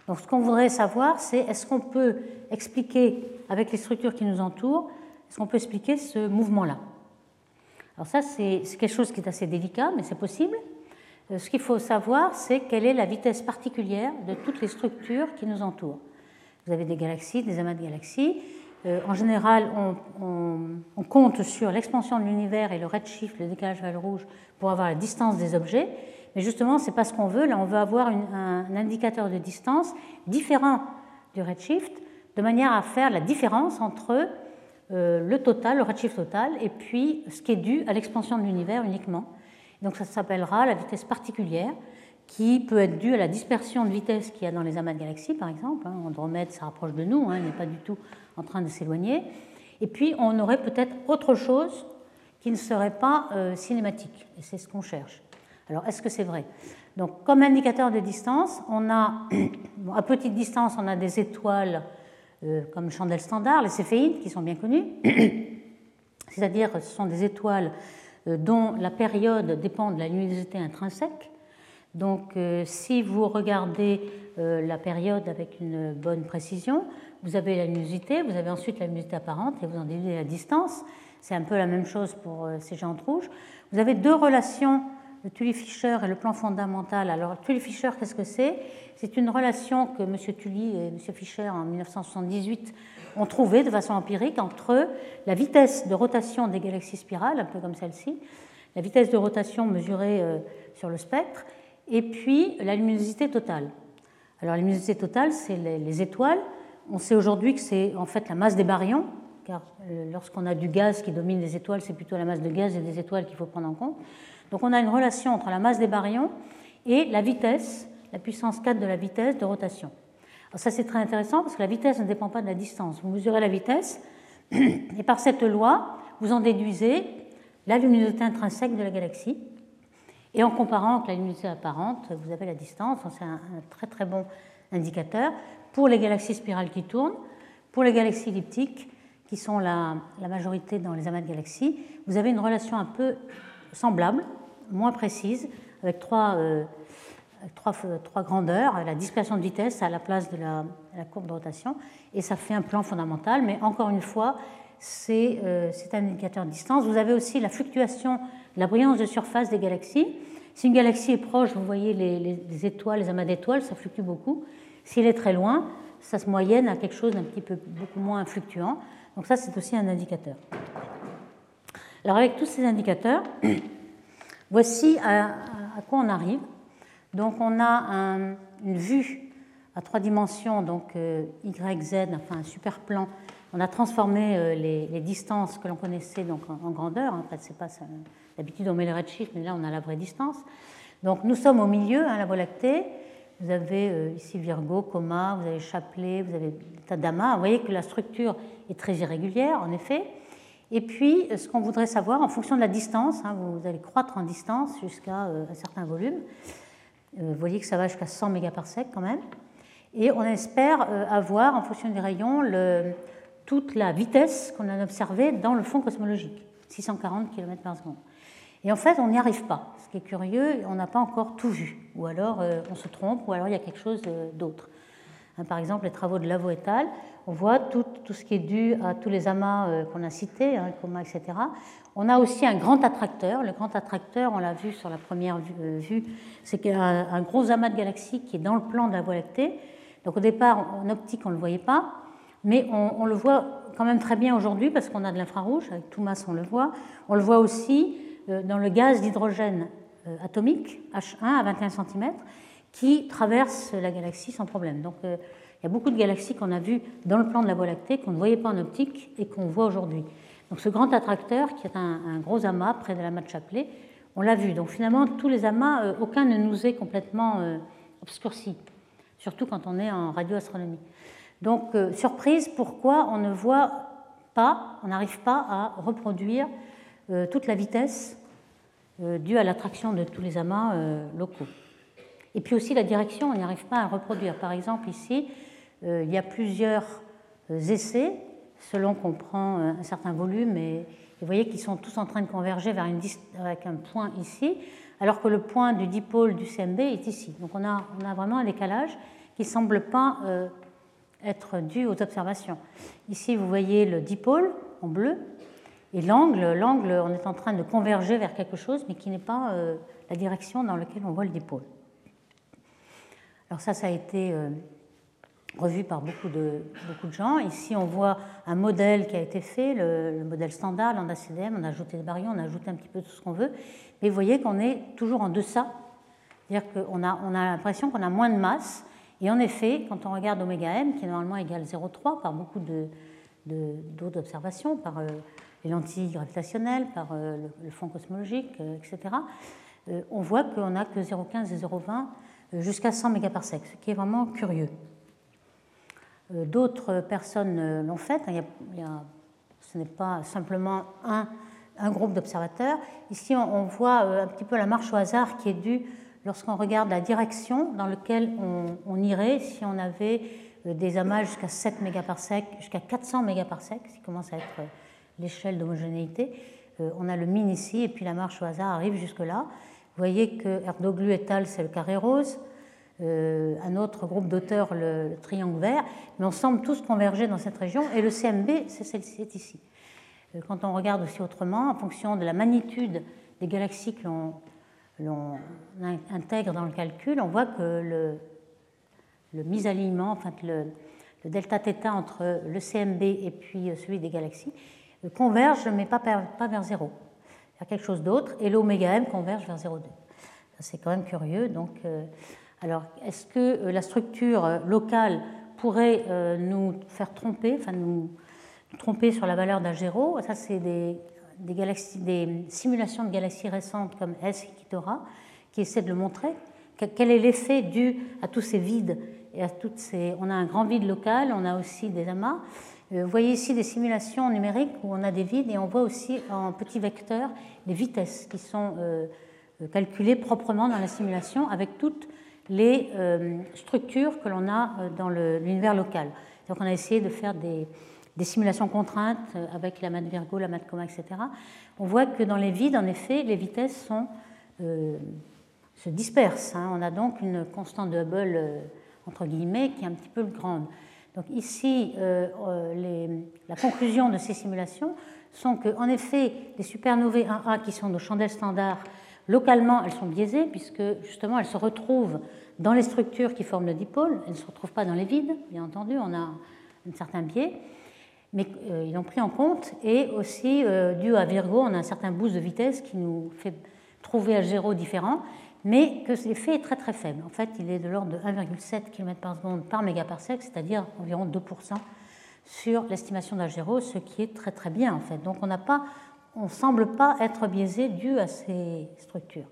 Donc, ce qu'on voudrait savoir, c'est est-ce qu'on peut expliquer, avec les structures qui nous entourent, est-ce qu'on peut expliquer ce mouvement-là? Alors, ça, c'est quelque chose qui est assez délicat, mais c'est possible. Euh, ce qu'il faut savoir, c'est quelle est la vitesse particulière de toutes les structures qui nous entourent. Vous avez des galaxies, des amas de galaxies. Euh, en général, on, compte sur l'expansion de l'univers et le redshift, le décalage vers le rouge, pour avoir la distance des objets. Mais justement, ce n'est pas ce qu'on veut. Là, on veut avoir un, indicateur de distance différent du redshift, de manière à faire la différence entre euh, le total, le redshift total, et puis ce qui est dû à l'expansion de l'univers uniquement. Donc ça s'appellera la vitesse particulière, qui peut être due à la dispersion de vitesse qu'il y a dans les amas de galaxies, par exemple. Hein. Andromède, ça rapproche de nous, hein, il n'est pas du tout en train de s'éloigner. Et puis, on aurait peut-être autre chose qui ne serait pas euh, cinématique. Et c'est ce qu'on cherche. Alors, est-ce que c'est vrai? Donc, comme indicateur de distance, on a, à petite distance, on a des étoiles euh, comme chandelle standard, les céphéides, qui sont bien connues. C'est-à-dire, ce sont des étoiles euh, dont la période dépend de la luminosité intrinsèque. Donc, si vous regardez la période avec une bonne précision, vous avez la luminosité, vous avez ensuite la luminosité apparente et vous en déduisez la distance. C'est un peu la même chose pour euh, ces géantes rouges. Vous avez deux relations, le Tully-Fisher et le plan fondamental. Alors, Tully-Fisher, qu'est-ce que c'est? C'est une relation que M. Tully et M. Fisher, en 1978, ont trouvée de façon empirique entre la vitesse de rotation des galaxies spirales, un peu comme celle-ci, la vitesse de rotation mesurée euh, sur le spectre, et puis la luminosité totale. Alors, la luminosité totale, c'est les étoiles on sait aujourd'hui que c'est en fait la masse des baryons, car euh, lorsqu'on a du gaz qui domine les étoiles, c'est plutôt la masse de gaz et des étoiles qu'il faut prendre en compte. Donc on a une relation entre la masse des baryons et la vitesse, la puissance 4 de la vitesse de rotation. Alors ça c'est très intéressant parce que la vitesse ne dépend pas de la distance. Vous mesurez la vitesse et par cette loi, vous en déduisez la luminosité intrinsèque de la galaxie. Et en comparant avec la luminosité apparente, vous avez la distance. C'est un, très très bon indicateur pour les galaxies spirales qui tournent, pour les galaxies elliptiques, qui sont la, majorité dans les amas de galaxies, vous avez une relation un peu semblable, moins précise, avec trois, euh, trois, trois, grandeurs, la dispersion de vitesse à la place de la, courbe de rotation, et ça fait un plan fondamental, mais encore une fois, c'est euh, un indicateur de distance. Vous avez aussi la fluctuation la brillance de surface des galaxies. Si une galaxie est proche, vous voyez les, les étoiles, les amas d'étoiles, ça fluctue beaucoup. S'il est très loin, ça se moyenne à quelque chose d'un petit peu beaucoup moins fluctuant. Donc ça, c'est aussi un indicateur. Alors avec tous ces indicateurs, voici à, quoi on arrive. Donc on a une vue à trois dimensions, donc euh, Y, Z, enfin un super plan on a transformé les, distances que l'on connaissait donc en, grandeur. En fait, c'est pas d'habitude on met les redshifts, mais là on a la vraie distance. Donc nous sommes au milieu, hein, la Voie lactée. Vous avez ici Virgo, Coma, vous avez Chapelet, vous avez Tadama. Vous voyez que la structure est très irrégulière, en effet. Et puis, ce qu'on voudrait savoir, en fonction de la distance, hein, vous allez croître en distance jusqu'à un certain volume. Vous voyez que ça va jusqu'à 100 mégaparsecs quand même. Et on espère euh, avoir, en fonction des rayons, toute la vitesse qu'on a observée dans le fond cosmologique, 640 km par seconde. Et en fait, on n'y arrive pas. Ce qui est curieux, on n'a pas encore tout vu. Ou alors euh, on se trompe, ou alors il y a quelque chose euh, d'autre. Hein, par exemple, les travaux de Lavo et al., on voit tout, ce qui est dû à tous les amas qu'on a cités, hein, etc. On a aussi un grand attracteur. Le grand attracteur, on l'a vu sur la première vue, c'est un, gros amas de galaxies qui est dans le plan de la Voie lactée donc au départ, en optique, on ne le voyait pas, mais on, le voit quand même très bien aujourd'hui parce qu'on a de l'infrarouge, avec Toumas on le voit. On le voit aussi euh, dans le gaz d'hydrogène euh, atomique, H1 à 21 cm, qui traverse la galaxie sans problème. Donc euh, il y a beaucoup de galaxies qu'on a vues dans le plan de la Voie lactée, qu'on ne voyait pas en optique et qu'on voit aujourd'hui. Donc ce grand attracteur, qui est un, gros amas près de l'amas de Chapelet, on l'a vu. Donc finalement, tous les amas, aucun ne nous est complètement obscurci surtout quand on est en radioastronomie. Donc, euh, surprise, pourquoi on ne voit pas, on n'arrive pas à reproduire euh, toute la vitesse euh, due à l'attraction de tous les amas locaux. Et puis aussi la direction, on n'y arrive pas à reproduire. Par exemple, ici, il y a plusieurs essais selon qu'on prend un certain volume et, vous voyez qu'ils sont tous en train de converger vers avec un point ici, alors que le point du dipôle du CMB est ici. Donc on a, vraiment un décalage qui ne semble pas euh, être dû aux observations. Ici, vous voyez le dipôle en bleu, et l'angle, l'angle, on est en train de converger vers quelque chose, mais qui n'est pas euh, la direction dans laquelle on voit le dipôle. Alors ça, ça a été euh, revu par beaucoup de, beaucoup de gens. Ici, on voit un modèle qui a été fait, le, modèle standard, l'andacdm, on a ajouté des baryons, on a ajouté un petit peu tout ce qu'on veut, mais vous voyez qu'on est toujours en deçà, c'est-à-dire qu'on a, on a l'impression qu'on a moins de masse, et en effet, quand on regarde oméga m, qui est normalement égal 0,3 par beaucoup de, d'observations, par euh, les lentilles gravitationnelles, par euh, le, fond cosmologique, etc., on voit qu'on n'a que 0,15 et 0,20 jusqu'à 100 mégaparsecs, ce qui est vraiment curieux. D'autres personnes l'ont fait. Ce n'est pas simplement un, groupe d'observateurs. Ici, on, voit un petit peu la marche au hasard qui est due lorsqu'on regarde la direction dans laquelle on, irait si on avait euh, des amas jusqu'à 7 mégaparsecs, jusqu'à 400 mégaparsecs, ce qui commence à être euh, l'échelle d'homogénéité. Euh, on a le min ici, et puis la marche au hasard arrive jusque-là. Vous voyez que Erdoglu et al, c'est le carré rose, un autre groupe d'auteurs, le, triangle vert, mais on semble tous converger dans cette région, et le CMB, c'est celle-ci, ici. Quand on regarde aussi autrement, en fonction de la magnitude des galaxies que l'on intègre dans le calcul, on voit que le, le misalignement, enfin le, delta θ entre le CMB et puis celui des galaxies euh, converge, mais pas vers zéro. A quelque chose d'autre, et l'oméga m converge vers 0,2. C'est quand même curieux. Donc, euh, alors, est-ce que euh, la structure locale pourrait nous faire tromper, enfin nous, tromper sur la valeur d'H0 Ça, c'est des simulations de galaxies récentes comme S et Kitora qui essaient de le montrer. Quel est l'effet dû à tous ces vides et à toutes ces... On a un grand vide local, on a aussi des amas. Euh, vous voyez ici des simulations numériques où on a des vides et on voit aussi en petits vecteurs des vitesses qui sont euh, euh, calculées proprement dans la simulation avec toutes les structures que l'on a dans l'univers local. Donc on a essayé de faire des, simulations contraintes avec la de Virgo, la de Coma, etc., on voit que dans les vides, en effet, les vitesses se dispersent. Hein. On a donc une constante de Hubble, entre guillemets, qui est un petit peu grande. Donc ici, la conclusion de ces simulations sont qu'en effet, les supernovae 1A, qui sont nos chandelles standards, localement, elles sont biaisées, puisque justement, elles se retrouvent dans les structures qui forment le dipôle, elles ne se retrouvent pas dans les vides, bien entendu, on a un certain biais mais euh, ils l'ont pris en compte. Et aussi, euh, dû à Virgo, on a un certain boost de vitesse qui nous fait trouver à zéro différent, mais que l'effet est très très faible. En fait, il est de l'ordre de 1,7 km par seconde par mégaparsec, c'est-à-dire environ 2%, sur l'estimation d'H0, ce qui est très très bien en fait. Donc on n'a pas, on semble pas être biaisé dû à ces structures.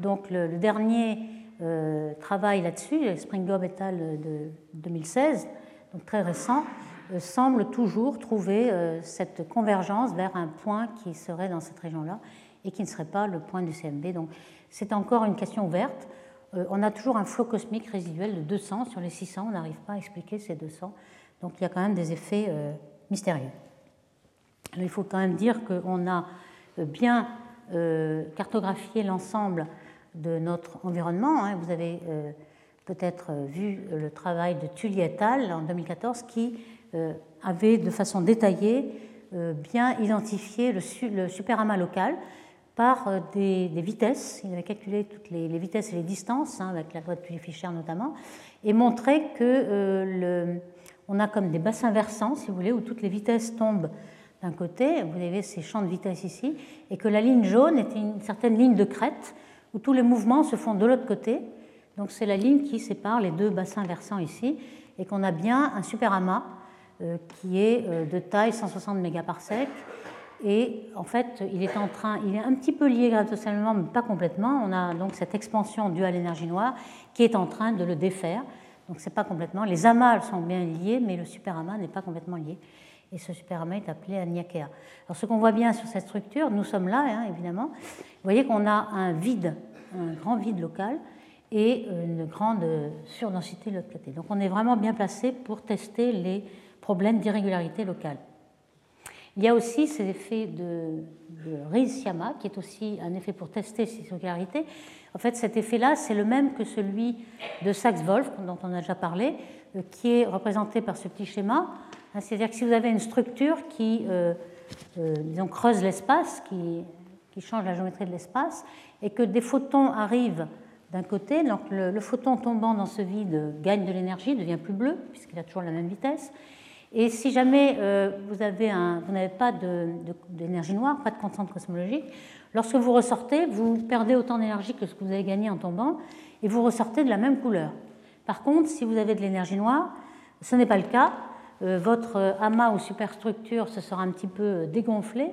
Donc le, dernier euh, travail là-dessus, Springbob et al. de 2016, donc très récent, euh, semble toujours trouver euh, cette convergence vers un point qui serait dans cette région-là et qui ne serait pas le point du CMB. Donc c'est encore une question ouverte. on a toujours un flot cosmique résiduel de 200 sur les 600, on n'arrive pas à expliquer ces 200. Donc il y a quand même des effets mystérieux. il faut quand même dire qu'on a bien cartographié l'ensemble de notre environnement. Hein. Vous avez euh, peut-être euh, vu le travail de Tully et al. en 2014 qui euh, avait de façon détaillée bien identifié le, le superamas local par des, vitesses. Il avait calculé toutes les, vitesses et les distances, hein, avec la loi de Tully-Fischer notamment, et montré que le, on a comme des bassins versants, si vous voulez, où toutes les vitesses tombent d'un côté, vous avez ces champs de vitesse ici, et que la ligne jaune était une certaine ligne de crête où tous les mouvements se font de l'autre côté. Donc c'est la ligne qui sépare les deux bassins versants ici, et qu'on a bien un superamas euh, qui est euh, de taille 160 mégaparsecs. Et en fait, il est en train, il est un petit peu lié gravitationnellement, mais pas complètement. On a donc cette expansion due à l'énergie noire qui est en train de le défaire. Donc c'est pas complètement. Les amas sont bien liés, mais le superamas n'est pas complètement lié. Et ce superamas est appelé Aniakea. Alors ce qu'on voit bien sur cette structure, nous sommes là, hein, évidemment. Vous voyez qu'on a un vide un grand vide local et une grande surdensité de l'autre côté. Donc on est vraiment bien placé pour tester les problèmes d'irrégularité locale. Il y a aussi ces effets de, de Riz-Siama, qui est aussi un effet pour tester ces irrégularités. En fait, cet effet-là, c'est le même que celui de Sachs-Wolf, dont on a déjà parlé, euh, qui est représenté par ce petit schéma. C'est-à-dire que si vous avez une structure qui euh, euh, disons, creuse l'espace, qui, qui change la géométrie de l'espace, et que des photons arrivent d'un côté, donc le, photon tombant dans ce vide gagne de l'énergie, devient plus bleu, puisqu'il a toujours la même vitesse. Et si jamais euh, vous n'avez pas d'énergie noire, pas de constante cosmologique, lorsque vous ressortez, vous perdez autant d'énergie que ce que vous avez gagné en tombant, et vous ressortez de la même couleur. Par contre, si vous avez de l'énergie noire, ce n'est pas le cas. Euh, votre amas ou superstructure se sera un petit peu dégonflé,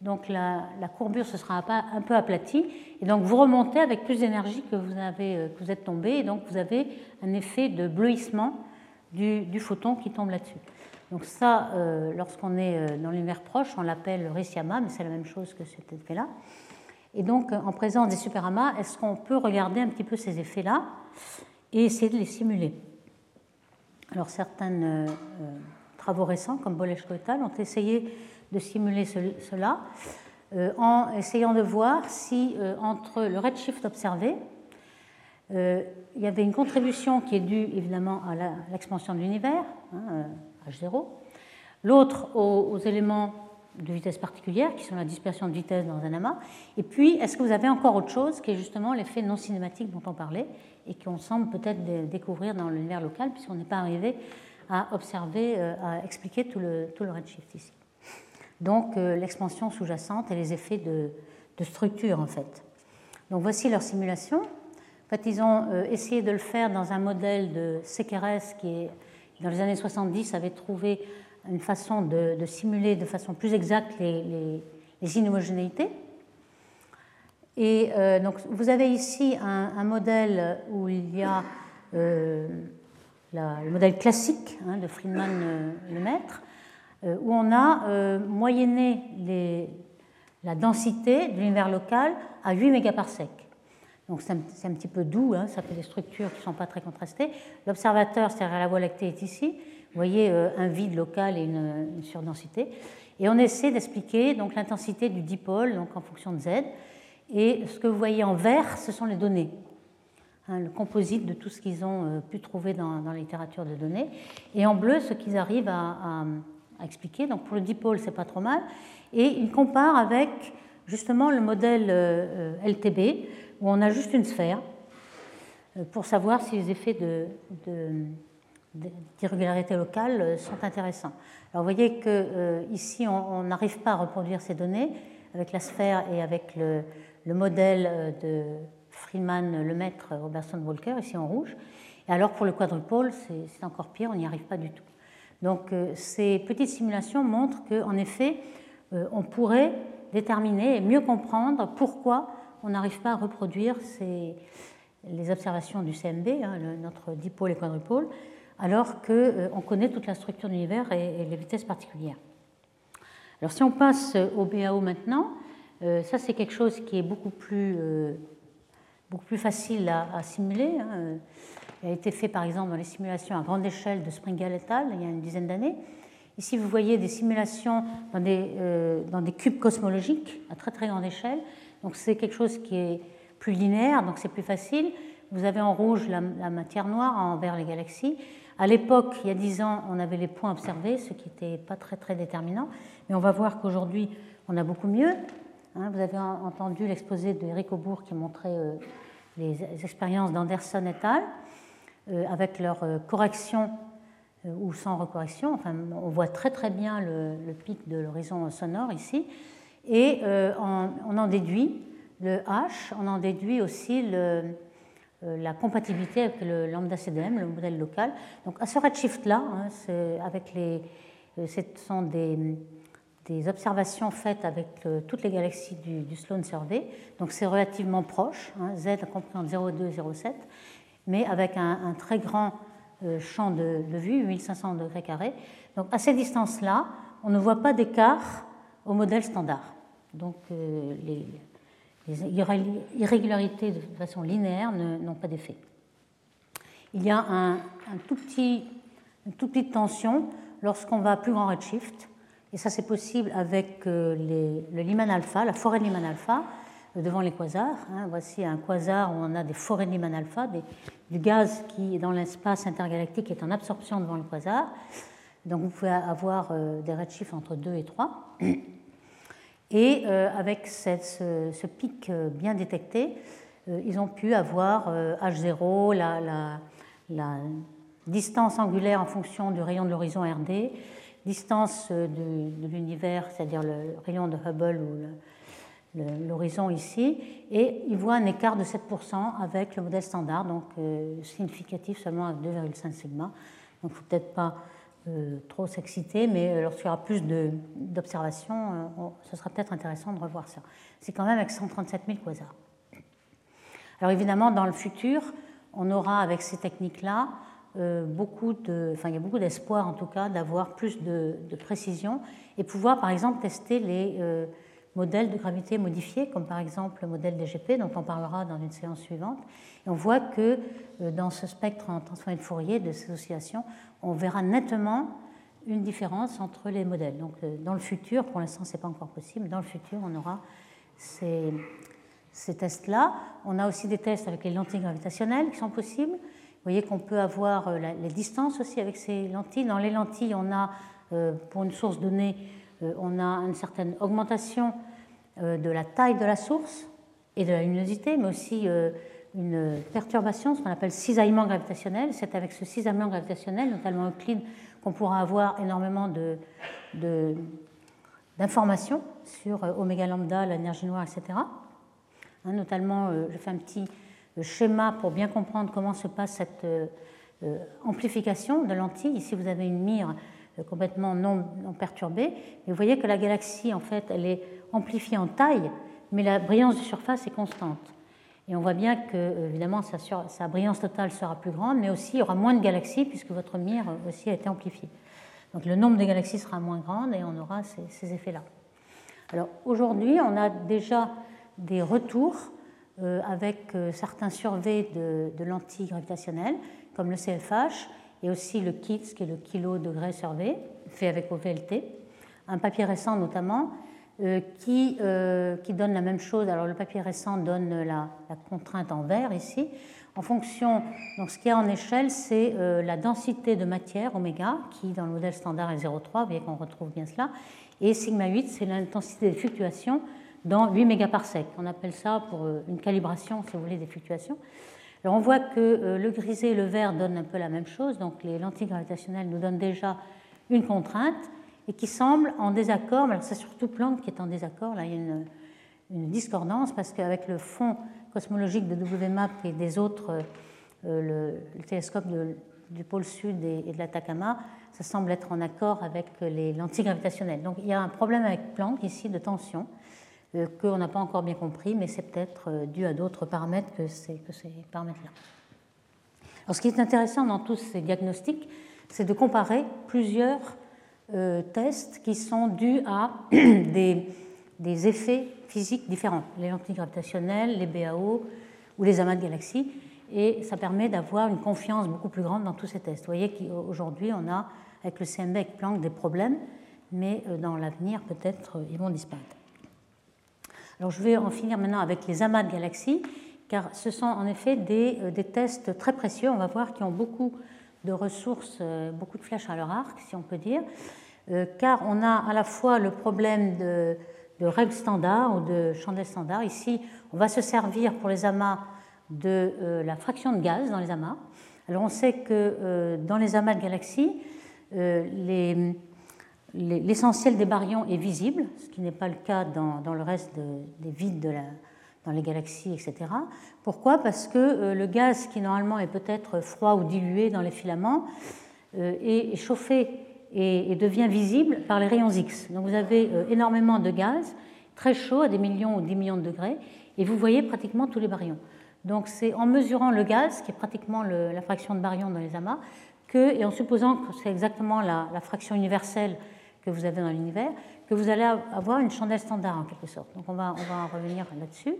donc la, courbure se sera un peu aplatie, et donc vous remontez avec plus d'énergie euh, que vous êtes tombé, et donc vous avez un effet de bleuissement du, photon qui tombe là-dessus. Donc ça, euh, lorsqu'on est euh, dans l'univers proche, on l'appelle Ricciama, mais c'est la même chose que cet effet-là. Et donc, en présence des superamas, est-ce qu'on peut regarder un petit peu ces effets-là et essayer de les simuler? Alors, certains travaux récents, comme Boleshko et al., ont essayé de simuler cela euh, en essayant de voir si euh, entre le redshift observé, euh, il y avait une contribution qui est due évidemment à l'expansion de l'univers, hein, H0, l'autre aux, éléments de vitesse particulière, qui sont la dispersion de vitesse dans un amas, et puis est-ce que vous avez encore autre chose qui est justement l'effet non cinématique dont on parlait et qu'on semble peut-être découvrir dans l'univers local, puisqu'on n'est pas arrivé à observer, à expliquer tout le, tout le redshift ici donc euh, l'expansion sous-jacente et les effets de, structure en fait. Donc voici leur simulation. En fait, ils ont euh, essayé de le faire dans un modèle de CKRS qui, dans les années 70, avait trouvé une façon de, simuler de façon plus exacte les, inhomogénéités. Et euh, donc, vous avez ici un, modèle où il y a le modèle classique hein, de Friedman-Lemaître, euh, où on a euh, moyenné la densité de l'univers local à 8 mégaparsecs. Donc c'est un, petit peu doux, hein, ça fait des structures qui ne sont pas très contrastées. L'observateur, c'est-à-dire la Voie lactée, est ici. Vous voyez euh, un vide local et une, surdensité. Et on essaie d'expliquer l'intensité du dipôle donc en fonction de z. Et ce que vous voyez en vert, ce sont les données, hein, le composite de tout ce qu'ils ont pu trouver dans, la littérature de données. Et en bleu, ce qu'ils arrivent à, expliquer. Donc pour le dipôle, c'est pas trop mal. Et il compare avec justement le modèle euh, LTB, où on a juste une sphère, euh, pour savoir si les effets d'irrégularité de, locale euh, sont intéressants. Alors vous voyez qu'ici, on n'arrive pas à reproduire ces données avec la sphère et avec le, le modèle de Friedman, Lemaître, Robertson, Walker, ici en rouge. Et alors pour le quadrupôle, c'est encore pire, on n'y arrive pas du tout. Donc ces petites simulations montrent qu'en effet, on pourrait déterminer et mieux comprendre pourquoi on n'arrive pas à reproduire les observations du CMB, hein, notre dipôle et quadrupôle, alors qu'on euh, connaît toute la structure de l'univers et, les vitesses particulières. Alors si on passe au BAO maintenant, euh, ça c'est quelque chose qui est beaucoup plus, euh, beaucoup plus facile à, simuler. Hein. Il a été fait par exemple dans les simulations à grande échelle de Springel et al. il y a une dizaine d'années. Ici, vous voyez des simulations dans des, dans des, cubes cosmologiques à très très grande échelle. Donc c'est quelque chose qui est plus linéaire, donc c'est plus facile. Vous avez en rouge la, matière noire, en vert les galaxies. À l'époque, il y a 10 ans, on avait les points observés, ce qui n'était pas très, très déterminant. Mais on va voir qu'aujourd'hui, on a beaucoup mieux. Hein. vous avez entendu l'exposé d'Eric Aubourg qui montrait euh, les expériences d'Anderson et al. Euh, avec leur euh, correction ou sans recorrection. Enfin, on voit très très bien le, pic de l'horizon sonore ici. Et on en déduit le H, on en déduit aussi euh, la compatibilité avec le lambda CDM, le modèle local. Donc à ce redshift-là, hein, euh, ce sont des, observations faites avec euh, toutes les galaxies du, Sloan Survey, donc c'est relativement proche, hein, Z compris entre 0,2 et 0,7, mais avec un, très grand champ de, vue, 1500 degrés carrés. Donc à ces distances-là, on ne voit pas d'écart au modèle standard. Donc les, les irrégularités de façon linéaire n'ont pas d'effet. Il y a un, tout petit, une toute petite tension lorsqu'on va à plus grand redshift, et ça c'est possible avec euh, le Lyman alpha, la forêt de Lyman alpha, euh, devant les quasars. Hein. Voici un quasar où on a des forêts de Lyman alpha, du gaz qui est dans l'espace intergalactique est en absorption devant le quasar. Donc vous pouvez avoir euh, des redshifts entre 2 et 3. Et euh, avec ce, pic euh, bien détecté, euh, ils ont pu avoir H0, la, distance angulaire en fonction du rayon de l'horizon RD, distance de, l'univers, c'est-à-dire le rayon de Hubble ou l'horizon ici, et ils voient un écart de 7% avec le modèle standard, donc significatif seulement à 2,5 sigma. Donc il ne faut peut-être pas euh, trop s'exciter, mais euh, lorsqu'il y aura plus d'observations, euh, ce sera peut-être intéressant de revoir ça. C'est quand même avec 137 000 quasars. Alors évidemment, dans le futur, on aura avec ces techniques-là beaucoup de, enfin il y a beaucoup d'espoir en tout cas d'avoir plus de, précision et pouvoir par exemple tester les modèles de gravité modifiés, comme par exemple le modèle DGP dont on parlera dans une séance suivante. Et on voit que dans ce spectre en transformé de Fourier de ces oscillations, on verra nettement une différence entre les modèles. Donc, euh, dans le futur, pour l'instant, ce n'est pas encore possible, dans le futur, on aura ces, tests-là. On a aussi des tests avec les lentilles gravitationnelles qui sont possibles. Vous voyez qu'on peut avoir euh, les distances aussi avec ces lentilles. Dans les lentilles, on a, euh, pour une source donnée, on a une certaine augmentation de la taille de la source et de la luminosité, mais aussi une perturbation, ce qu'on appelle cisaillement gravitationnel. C'est avec ce cisaillement gravitationnel, notamment Euclide, qu'on pourra avoir énormément d'informations sur euh, oméga lambda, l'énergie noire, etc. Hein, notamment, euh, je fais un petit euh, schéma pour bien comprendre comment se passe cette amplification de lentilles. Ici, vous avez une mire complètement non, non, perturbée. Et vous voyez que la galaxie, en fait, elle est amplifiée en taille, mais la brillance de surface est constante. Et on voit bien que, évidemment, sa, brillance totale sera plus grande, mais aussi il y aura moins de galaxies puisque votre mire aussi a été amplifiée. Donc le nombre de galaxies sera moins grand et on aura ces, effets-là. Alors aujourd'hui, on a déjà des retours euh, avec euh, certains surveys de, de, lentilles gravitationnelles, comme le CFH et aussi le KITS, qui est le kilo degré survey, fait avec OVLT. Un papier récent notamment qui, euh, qui, donne la même chose. Alors le papier récent donne la, contrainte en vert ici. En fonction, donc ce qu'il y a en échelle, c'est euh, la densité de matière, oméga, qui dans le modèle standard est 0,3, vous voyez qu'on retrouve bien cela. Et sigma 8, c'est l'intensité des fluctuations dans 8 mégaparsecs. On appelle ça pour une calibration, si vous voulez, des fluctuations. Alors on voit que le grisé et le vert donnent un peu la même chose, donc les lentilles gravitationnelles nous donnent déjà une contrainte et qui semble en désaccord. c'est surtout Planck qui est en désaccord. Là, il y a une, discordance parce qu'avec le fond cosmologique de WMAP et des autres, euh, le, télescope du pôle sud et, de l'Atacama, ça semble être en accord avec les lentilles gravitationnelles. Donc il y a un problème avec Planck ici de tension euh, qu'on n'a pas encore bien compris, mais c'est peut-être euh, dû à d'autres paramètres que ces, que ces paramètres-là. Alors ce qui est intéressant dans tous ces diagnostics, c'est de comparer plusieurs euh, tests qui sont dus à des, effets physiques différents, les lentilles gravitationnelles, les BAO ou les amas de galaxies, et ça permet d'avoir une confiance beaucoup plus grande dans tous ces tests. Vous voyez qu'aujourd'hui, on a avec le CMB, avec Planck, des problèmes, mais euh, dans l'avenir, peut-être, euh, ils vont disparaître. Alors, je vais en finir maintenant avec les amas de galaxies, car ce sont en effet des, des tests très précieux. On va voir qu'ils ont beaucoup de ressources, euh, beaucoup de flèches à leur arc, si on peut dire, euh, car on a à la fois le problème de, règles standards ou de chandelles standards. Ici, on va se servir pour les amas de euh, la fraction de gaz dans les amas. Alors on sait que dans les amas de galaxies, l'essentiel des baryons est visible, ce qui n'est pas le cas dans, le reste des vides de la, dans les galaxies, etc. Pourquoi? Parce que euh, le gaz qui normalement est peut-être froid ou dilué dans les filaments euh, est chauffé et devient visible par les rayons X. Donc vous avez euh, énormément de gaz très chaud à des millions ou dix millions de degrés et vous voyez pratiquement tous les baryons. Donc c'est en mesurant le gaz, qui est pratiquement la fraction de baryons dans les amas, que, et en supposant que c'est exactement la, la, fraction universelle que vous avez dans l'univers, que vous allez avoir une chandelle standard en quelque sorte. Donc on va, on va en revenir là-dessus.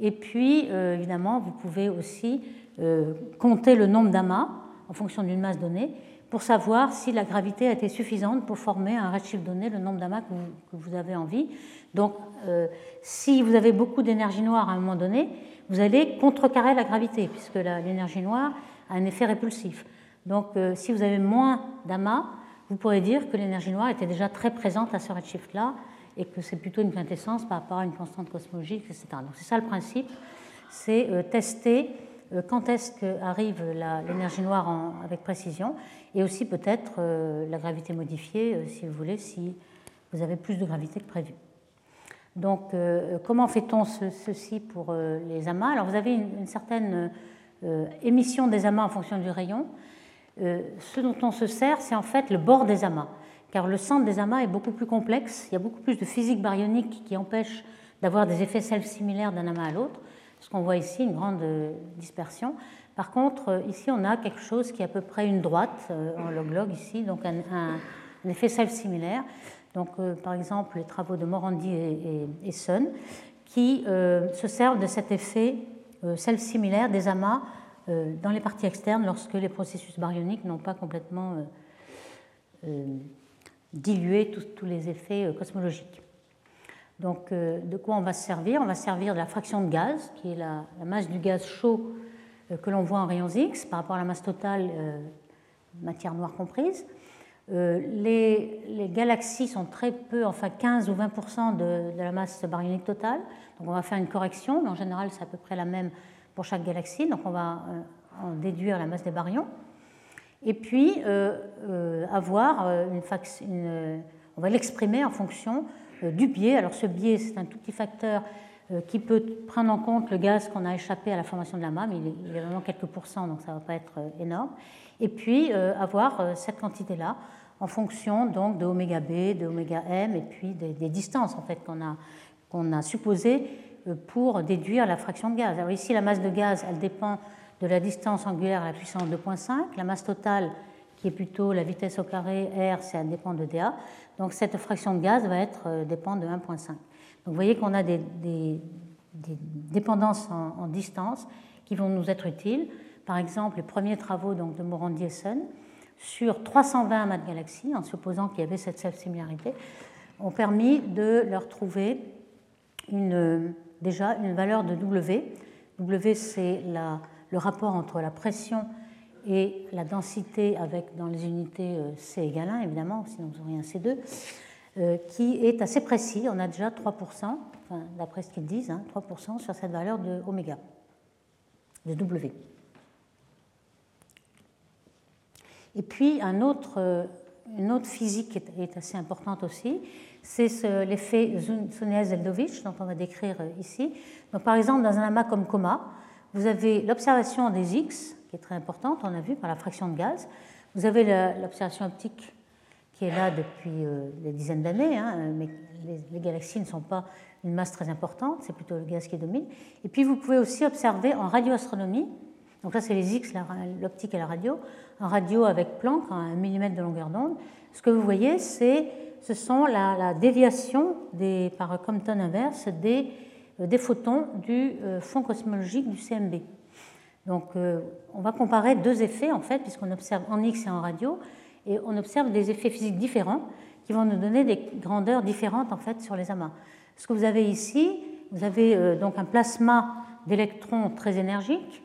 Et puis, euh, évidemment, vous pouvez aussi euh, compter le nombre d'amas en fonction d'une masse donnée pour savoir si la gravité a été suffisante pour former un redshift donné, le nombre d'amas que, vous avez envie. Donc, euh, si vous avez beaucoup d'énergie noire à un moment donné, vous allez contrecarrer la gravité, puisque l'énergie noire a un effet répulsif. Donc, si vous avez moins d'amas, vous pourrez dire que l'énergie noire était déjà très présente à ce redshift-là, et que c'est plutôt une quintessence par rapport à une constante cosmologique, etc. Donc c'est ça le principe, c'est euh, tester euh, quand est-ce qu'arrive l'énergie noire avec précision, et aussi peut-être euh, la gravité modifiée, si vous voulez, si vous avez plus de gravité que prévu. Donc comment fait-on ceci pour les amas? Alors vous avez une, une certaine émission des amas en fonction du rayon. ce dont on se sert, c'est en fait le bord des amas car le centre des amas est beaucoup plus complexe, il y a beaucoup plus de physique baryonique qui empêche d'avoir des effets self-similaires d'un amas à l'autre, ce qu'on voit ici, une grande euh, dispersion. Par contre, euh, ici, on a quelque chose qui est à peu près une droite euh, en log-log ici, donc un, effet self-similaire. Donc, par exemple, les travaux de Morandi et, et, Sun, qui se servent de cet effet self-similaire des amas dans les parties externes lorsque les processus baryoniques n'ont pas complètement diluer tous, les effets euh, cosmologiques. Donc, euh, de quoi on va se servir? On va se servir de la fraction de gaz, qui est la, masse du gaz chaud euh, que l'on voit en rayons X par rapport à la masse totale, matière noire comprise. Les, galaxies sont très peu, enfin 15 ou 20 de, de, la masse baryonique totale. Donc on va faire une correction, mais en général c'est à peu près la même pour chaque galaxie. Donc on va en déduire la masse des baryons et puis euh, euh, avoir euh, une, on va l'exprimer en fonction du biais. Alors ce biais, c'est un tout petit facteur qui peut prendre en compte le gaz qu'on a échappé à la formation de la mais il est, vraiment quelques pourcents, donc ça ne va pas être énorme. Et puis avoir cette quantité-là en fonction donc de oméga B, de oméga M, et puis des, distances en fait qu'on a, qu'on a supposées pour déduire la fraction de gaz. Alors ici, la masse de gaz, elle dépend de la distance angulaire à la puissance 2.5. La masse totale, qui est plutôt la vitesse au carré R, ça dépend de dA. Donc cette fraction de gaz va être euh, dépend de 1.5. Donc vous voyez qu'on a des, dépendances en, distance qui vont nous être utiles. Par exemple, les premiers travaux donc, de Morandi et Sun sur 320 amas de galaxies, en supposant qu'il y avait cette similarité, ont permis de leur trouver une, déjà une valeur de W. W, c'est la le rapport entre la pression et la densité avec dans les unités euh, C égale 1, évidemment, sinon vous auriez un C2, euh, qui est assez précis. On a déjà 3%, d'après ce qu'ils disent, 3% hein, sur cette valeur de oméga, de W. Et puis, un autre, euh, une autre physique qui est, assez importante aussi, c'est l'effet Sunyaev-Zeldovich, dont on va décrire ici. Donc, par exemple, dans un amas comme coma, vous avez l'observation des X qui est très importante, on a vu par la fraction de gaz. Vous avez l'observation optique qui est là depuis euh, des dizaines d'années, hein, mais les, galaxies ne sont pas une masse très importante, c'est plutôt le gaz qui domine. Et puis vous pouvez aussi observer en radioastronomie, donc là c'est les X, l'optique et la radio, en radio avec Planck, à 1 mm de longueur d'onde. Ce que vous voyez, c'est ce sont la, déviation par Compton inverse des, des photons du euh, fond cosmologique du CMB. Donc on va comparer deux effets en fait, puisqu'on observe en X et en radio, et on observe des effets physiques différents qui vont nous donner des grandeurs différentes en fait sur les amas. Ce que vous avez ici, vous avez euh, donc un plasma d'électrons très énergique,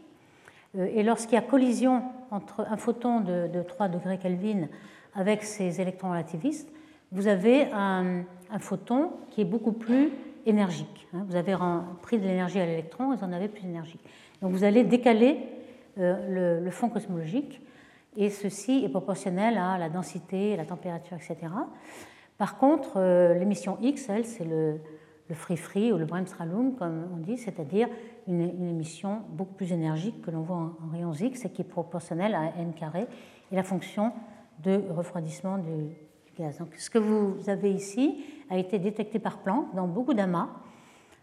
euh, et lorsqu'il y a collision entre un photon de, 3 degrés Kelvin avec ces électrons relativistes, vous avez un, photon qui est beaucoup plus énergique. Hein. Vous avez pris de l'énergie à l'électron vous en avez plus énergique. Donc vous allez décaler euh, le, fond cosmologique et ceci est proportionnel à la densité, la température, etc. Par contre, euh, l'émission X, elle, c'est le, free-free ou le Bremsstrahlung, comme on dit, c'est-à-dire une, émission beaucoup plus énergique que l'on voit en, rayons X et qui est proportionnelle à n carré et la fonction de refroidissement du. Ce que vous avez ici a été détecté par Planck dans beaucoup d'amas.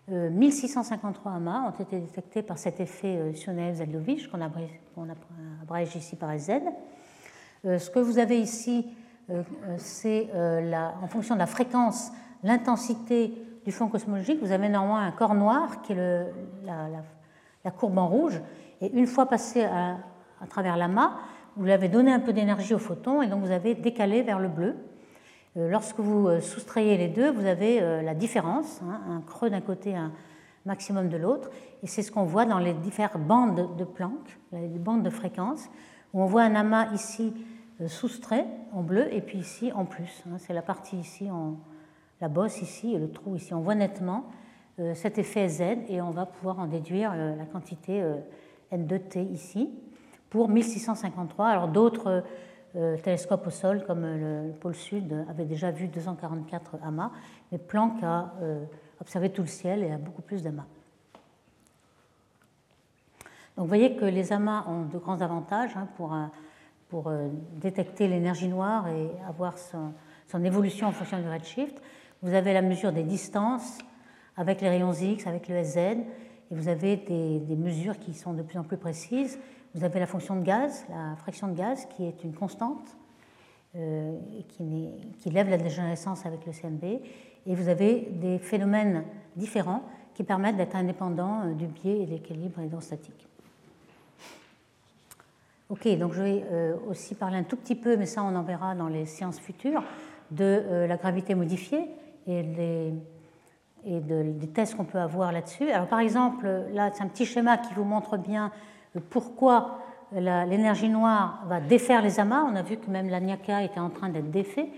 1653 euh, amas ont été détectés par cet effet euh, Sionel-Zeldovich qu'on abrège ici par Z. Euh, ce que vous avez ici, c'est en fonction de la fréquence, l'intensité du fond cosmologique. Vous avez normalement un corps noir qui est la, courbe en rouge. Et une fois passé à, travers l'amas, vous avez donné un peu d'énergie au photon et donc vous avez décalé vers le bleu. Euh, lorsque vous euh, soustrayez les deux, vous avez euh, la différence, hein, un creux d'un côté, un maximum de l'autre, et c'est ce qu'on voit dans les différentes bandes de Planck, les bandes de fréquence, où on voit un amas ici soustrait en bleu et puis ici en plus. Hein, c'est la partie ici, la bosse ici et le trou ici. On voit nettement cet effet Z et on va pouvoir en déduire la quantité N2T ici pour 1653. Alors d'autres euh, télescope au sol comme le, pôle sud avait déjà vu 244 amas, mais Planck a euh, observé tout le ciel et a beaucoup plus d'amas. Donc vous voyez que les amas ont de grands avantages hein, pour, euh, détecter l'énergie noire et avoir son, évolution en fonction du redshift. Vous avez la mesure des distances avec les rayons X, avec le SZ, et vous avez des mesures qui sont de plus en plus précises. Vous avez la fonction de gaz, la fraction de gaz, qui est une constante euh, qui, lève la dégénérescence avec le CMB. Et vous avez des phénomènes différents qui permettent d'être indépendants euh, du biais et de l'équilibre hydrostatique. Ok, donc je vais euh, aussi parler un tout petit peu, mais ça on en verra dans les séances futures, de la gravité modifiée et des tests qu'on peut avoir là-dessus. Alors par exemple, là c'est un petit schéma qui vous montre bien pourquoi l'énergie noire va défaire les amas. On a vu que même l'Anyaka était en train d'être défait.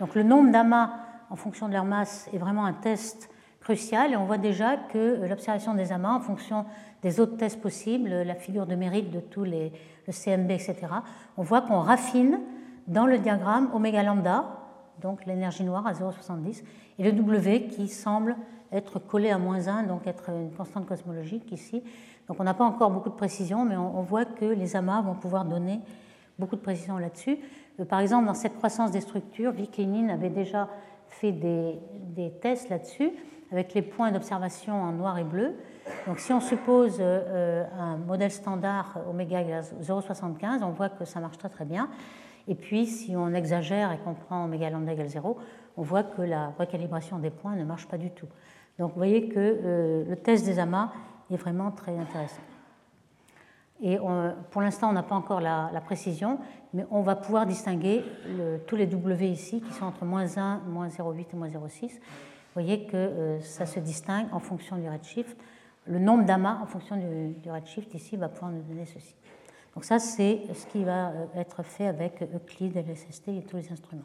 Donc le nombre d'amas en fonction de leur masse est vraiment un test crucial et on voit déjà que l'observation des amas en fonction des autres tests possibles, la figure de mérite de tous les le CMB, etc., on voit qu'on raffine dans le diagramme oméga lambda, donc l'énergie noire à 0,70, et le W qui semble être collé à moins 1, donc être une constante cosmologique ici. Donc on n'a pas encore beaucoup de précision, mais on, voit que les amas vont pouvoir donner beaucoup de précision là-dessus. Euh, par exemple, dans cette croissance des structures, Viklinin avait déjà fait des, tests là-dessus avec les points d'observation en noir et bleu. Donc si on suppose euh, un modèle standard oméga 0,75, on voit que ça marche très très bien. Et puis si on exagère et qu'on prend oméga lambda égale 0, on voit que la recalibration des points ne marche pas du tout. Donc vous voyez que euh, le test des amas est vraiment très intéressant. Et pour l'instant, on n'a pas encore la, précision, mais on va pouvoir distinguer tous les W ici, qui sont entre moins 1, moins 0,8 et moins 0,6. Vous voyez que euh, ça se distingue en fonction du redshift. Le nombre d'amas en fonction du, du, redshift ici va pouvoir nous donner ceci. Donc ça, c'est ce qui va euh, être fait avec Euclid, LSST et tous les instruments.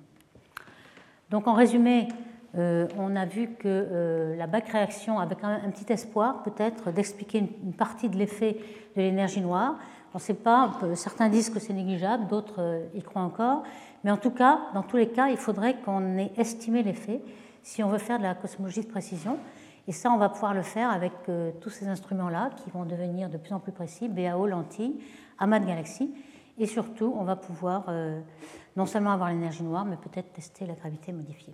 Donc en résumé, euh, on a vu que euh, la back réaction avait quand même un petit espoir peut-être d'expliquer une, partie de l'effet de l'énergie noire. On ne sait pas, certains disent que c'est négligeable, d'autres euh, y croient encore, mais en tout cas, dans tous les cas, il faudrait qu'on ait estimé l'effet si on veut faire de la cosmologie de précision. Et ça, on va pouvoir le faire avec tous ces instruments-là qui vont devenir de plus en plus précis, BAO, lentilles, amas de galaxies. Et surtout, on va pouvoir non seulement avoir l'énergie noire, mais peut-être tester la gravité modifiée.